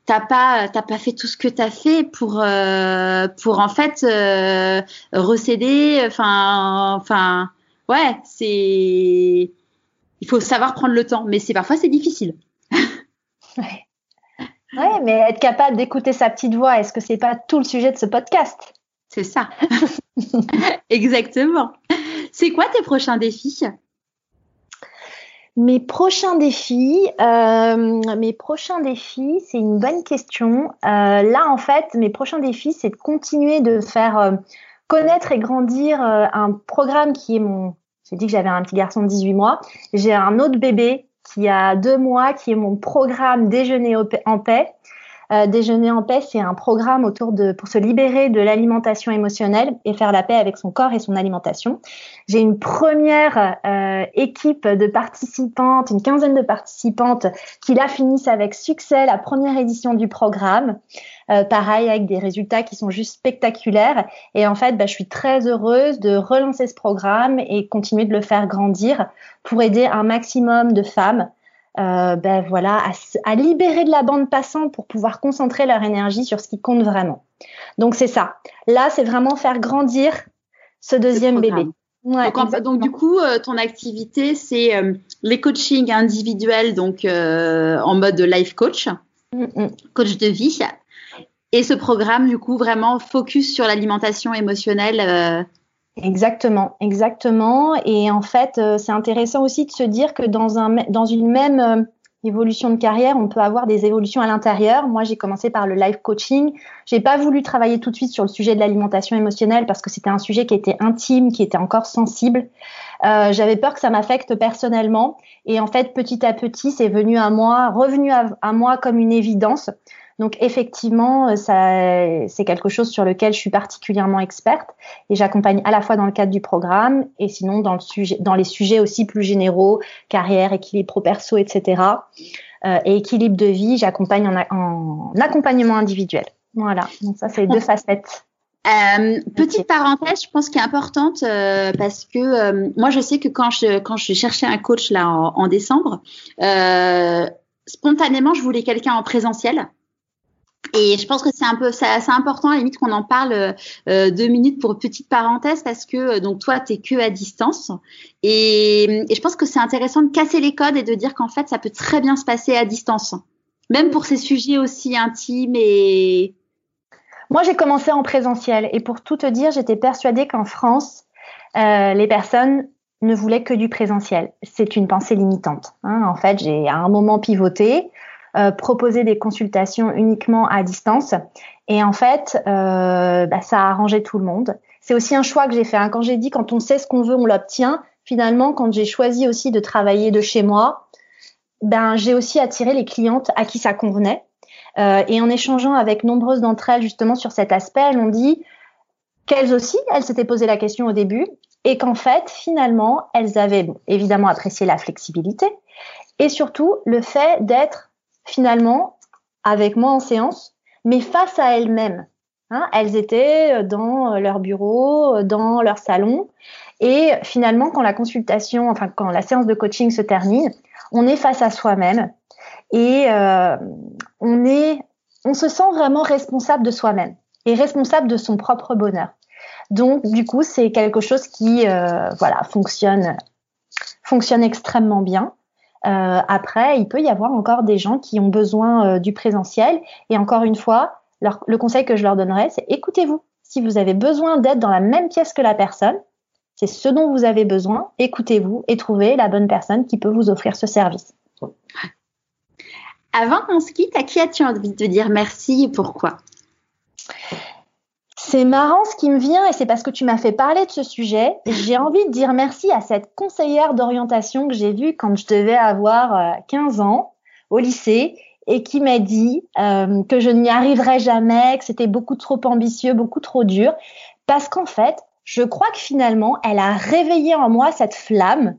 t'as pas, t'as pas fait tout ce que t'as fait pour, pour en fait recéder. Enfin, enfin, ouais, c'est, il faut savoir prendre le temps. Mais c'est parfois c'est difficile. ouais. Oui, mais être capable d'écouter sa petite voix, est-ce que c'est pas tout le sujet de ce podcast? C'est ça. Exactement. C'est quoi tes prochains défis? Mes prochains défis, euh, mes prochains défis, c'est une bonne question. Euh, là, en fait, mes prochains défis, c'est de continuer de faire euh, connaître et grandir un programme qui est mon. J'ai dit que j'avais un petit garçon de 18 mois. J'ai un autre bébé qui a deux mois, qui est mon programme Déjeuner en paix. Euh, Déjeuner en paix, c'est un programme autour de pour se libérer de l'alimentation émotionnelle et faire la paix avec son corps et son alimentation. J'ai une première euh, équipe de participantes, une quinzaine de participantes qui la finissent avec succès la première édition du programme. Euh, pareil avec des résultats qui sont juste spectaculaires. Et en fait, bah, je suis très heureuse de relancer ce programme et continuer de le faire grandir pour aider un maximum de femmes. Euh, ben voilà, à, à, libérer de la bande passante pour pouvoir concentrer leur énergie sur ce qui compte vraiment. Donc c'est ça. Là, c'est vraiment faire grandir ce deuxième bébé. Ouais, donc, donc, du coup, euh, ton activité, c'est euh, les coachings individuels, donc en mode life coach, mm, coach de vie, et ce programme, du coup, vraiment focus sur l'alimentation émotionnelle. Exactement, exactement. Et en fait, euh, c'est intéressant aussi de se dire que dans, un, dans une même euh, évolution de carrière, on peut avoir des évolutions à l'intérieur. Moi, j'ai commencé par le life coaching. J'ai pas voulu travailler tout de suite sur le sujet de l'alimentation émotionnelle parce que c'était un sujet qui était intime, qui était encore sensible. Euh, J'avais peur que ça m'affecte personnellement. Et en fait, petit à petit, c'est venu à moi, revenu à moi comme une évidence. Donc effectivement, euh, ça, c'est quelque chose sur lequel je suis particulièrement experte et j'accompagne à la fois dans le cadre du programme et sinon dans, le sujet, dans les sujets aussi plus généraux, carrière, équilibre pro-perso, etc. Euh, et équilibre de vie, j'accompagne en, en, accompagnement individuel. Voilà, donc ça c'est deux facettes. Euh, petite parenthèse, je pense qui est importante euh, parce que euh, moi je sais que quand je quand je cherchais un coach là en, en décembre, spontanément je voulais quelqu'un en présentiel et je pense que c'est un peu, c'est assez important à la limite qu'on en parle euh, deux minutes pour petite parenthèse parce que euh, donc toi t'es que à distance et, et je pense que c'est intéressant de casser les codes et de dire qu'en fait ça peut très bien se passer à distance, même pour ces sujets aussi intimes et. Moi j'ai commencé en présentiel et pour tout te dire j'étais persuadée qu'en France euh, les personnes ne voulaient que du présentiel. C'est une pensée limitante. Hein. En fait j'ai à un moment pivoté. Euh, proposer des consultations uniquement à distance. Et en fait, euh, bah, ça a arrangé tout le monde. C'est aussi un choix que j'ai fait. Hein. Quand j'ai dit quand on sait ce qu'on veut, on l'obtient. Finalement, quand j'ai choisi aussi de travailler de chez moi, ben j'ai aussi attiré les clientes à qui ça convenait. Euh, et en échangeant avec nombreuses d'entre elles justement sur cet aspect, elles ont dit qu'elles aussi, elles s'étaient posé la question au début et qu'en fait, finalement, elles avaient évidemment apprécié la flexibilité et surtout le fait d'être finalement avec moi en séance, mais face à elles-mêmes. Hein, elles étaient dans leur bureau, dans leur salon, et finalement, quand la consultation, enfin quand la séance de coaching se termine, on est face à soi-même et euh, on est, on se sent vraiment responsable de soi-même et responsable de son propre bonheur. Donc, du coup, c'est quelque chose qui, euh, voilà, fonctionne, fonctionne extrêmement bien. Euh, après, il peut y avoir encore des gens qui ont besoin euh, du présentiel. Et encore une fois, le conseil que je leur donnerais, c'est écoutez-vous. Si vous avez besoin d'être dans la même pièce que la personne, c'est ce dont vous avez besoin. Écoutez-vous et trouvez la bonne personne qui peut vous offrir ce service. Avant qu'on se quitte, à qui as-tu envie de dire merci et pourquoi? C'est marrant ce qui me vient et c'est parce que tu m'as fait parler de ce sujet. J'ai envie de dire merci à cette conseillère d'orientation que j'ai vue quand je devais avoir 15 euh, ans au lycée et qui m'a dit euh, que je n'y arriverais jamais, que c'était beaucoup trop ambitieux, beaucoup trop dur. Parce qu'en fait, je crois que finalement, elle a réveillé en moi cette flamme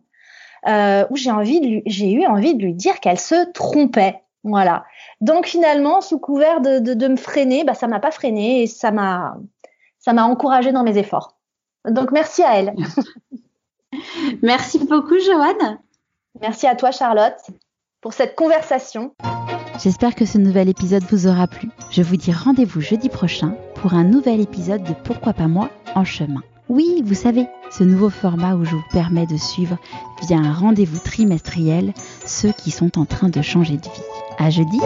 euh, où j'ai envie de j'ai eu envie de lui dire qu'elle se trompait. Voilà. Donc finalement, sous couvert de, de, me freiner, bah, ça m'a pas freiné et ça m'a ça m'a encouragé dans mes efforts. Donc merci à elle. merci beaucoup, Joanne. Merci à toi, Charlotte, pour cette conversation. J'espère que ce nouvel épisode vous aura plu. Je vous dis rendez-vous jeudi prochain pour un nouvel épisode de Pourquoi pas moi en chemin. Oui, vous savez, ce nouveau format où je vous permets de suivre via un rendez-vous trimestriel ceux qui sont en train de changer de vie. À jeudi!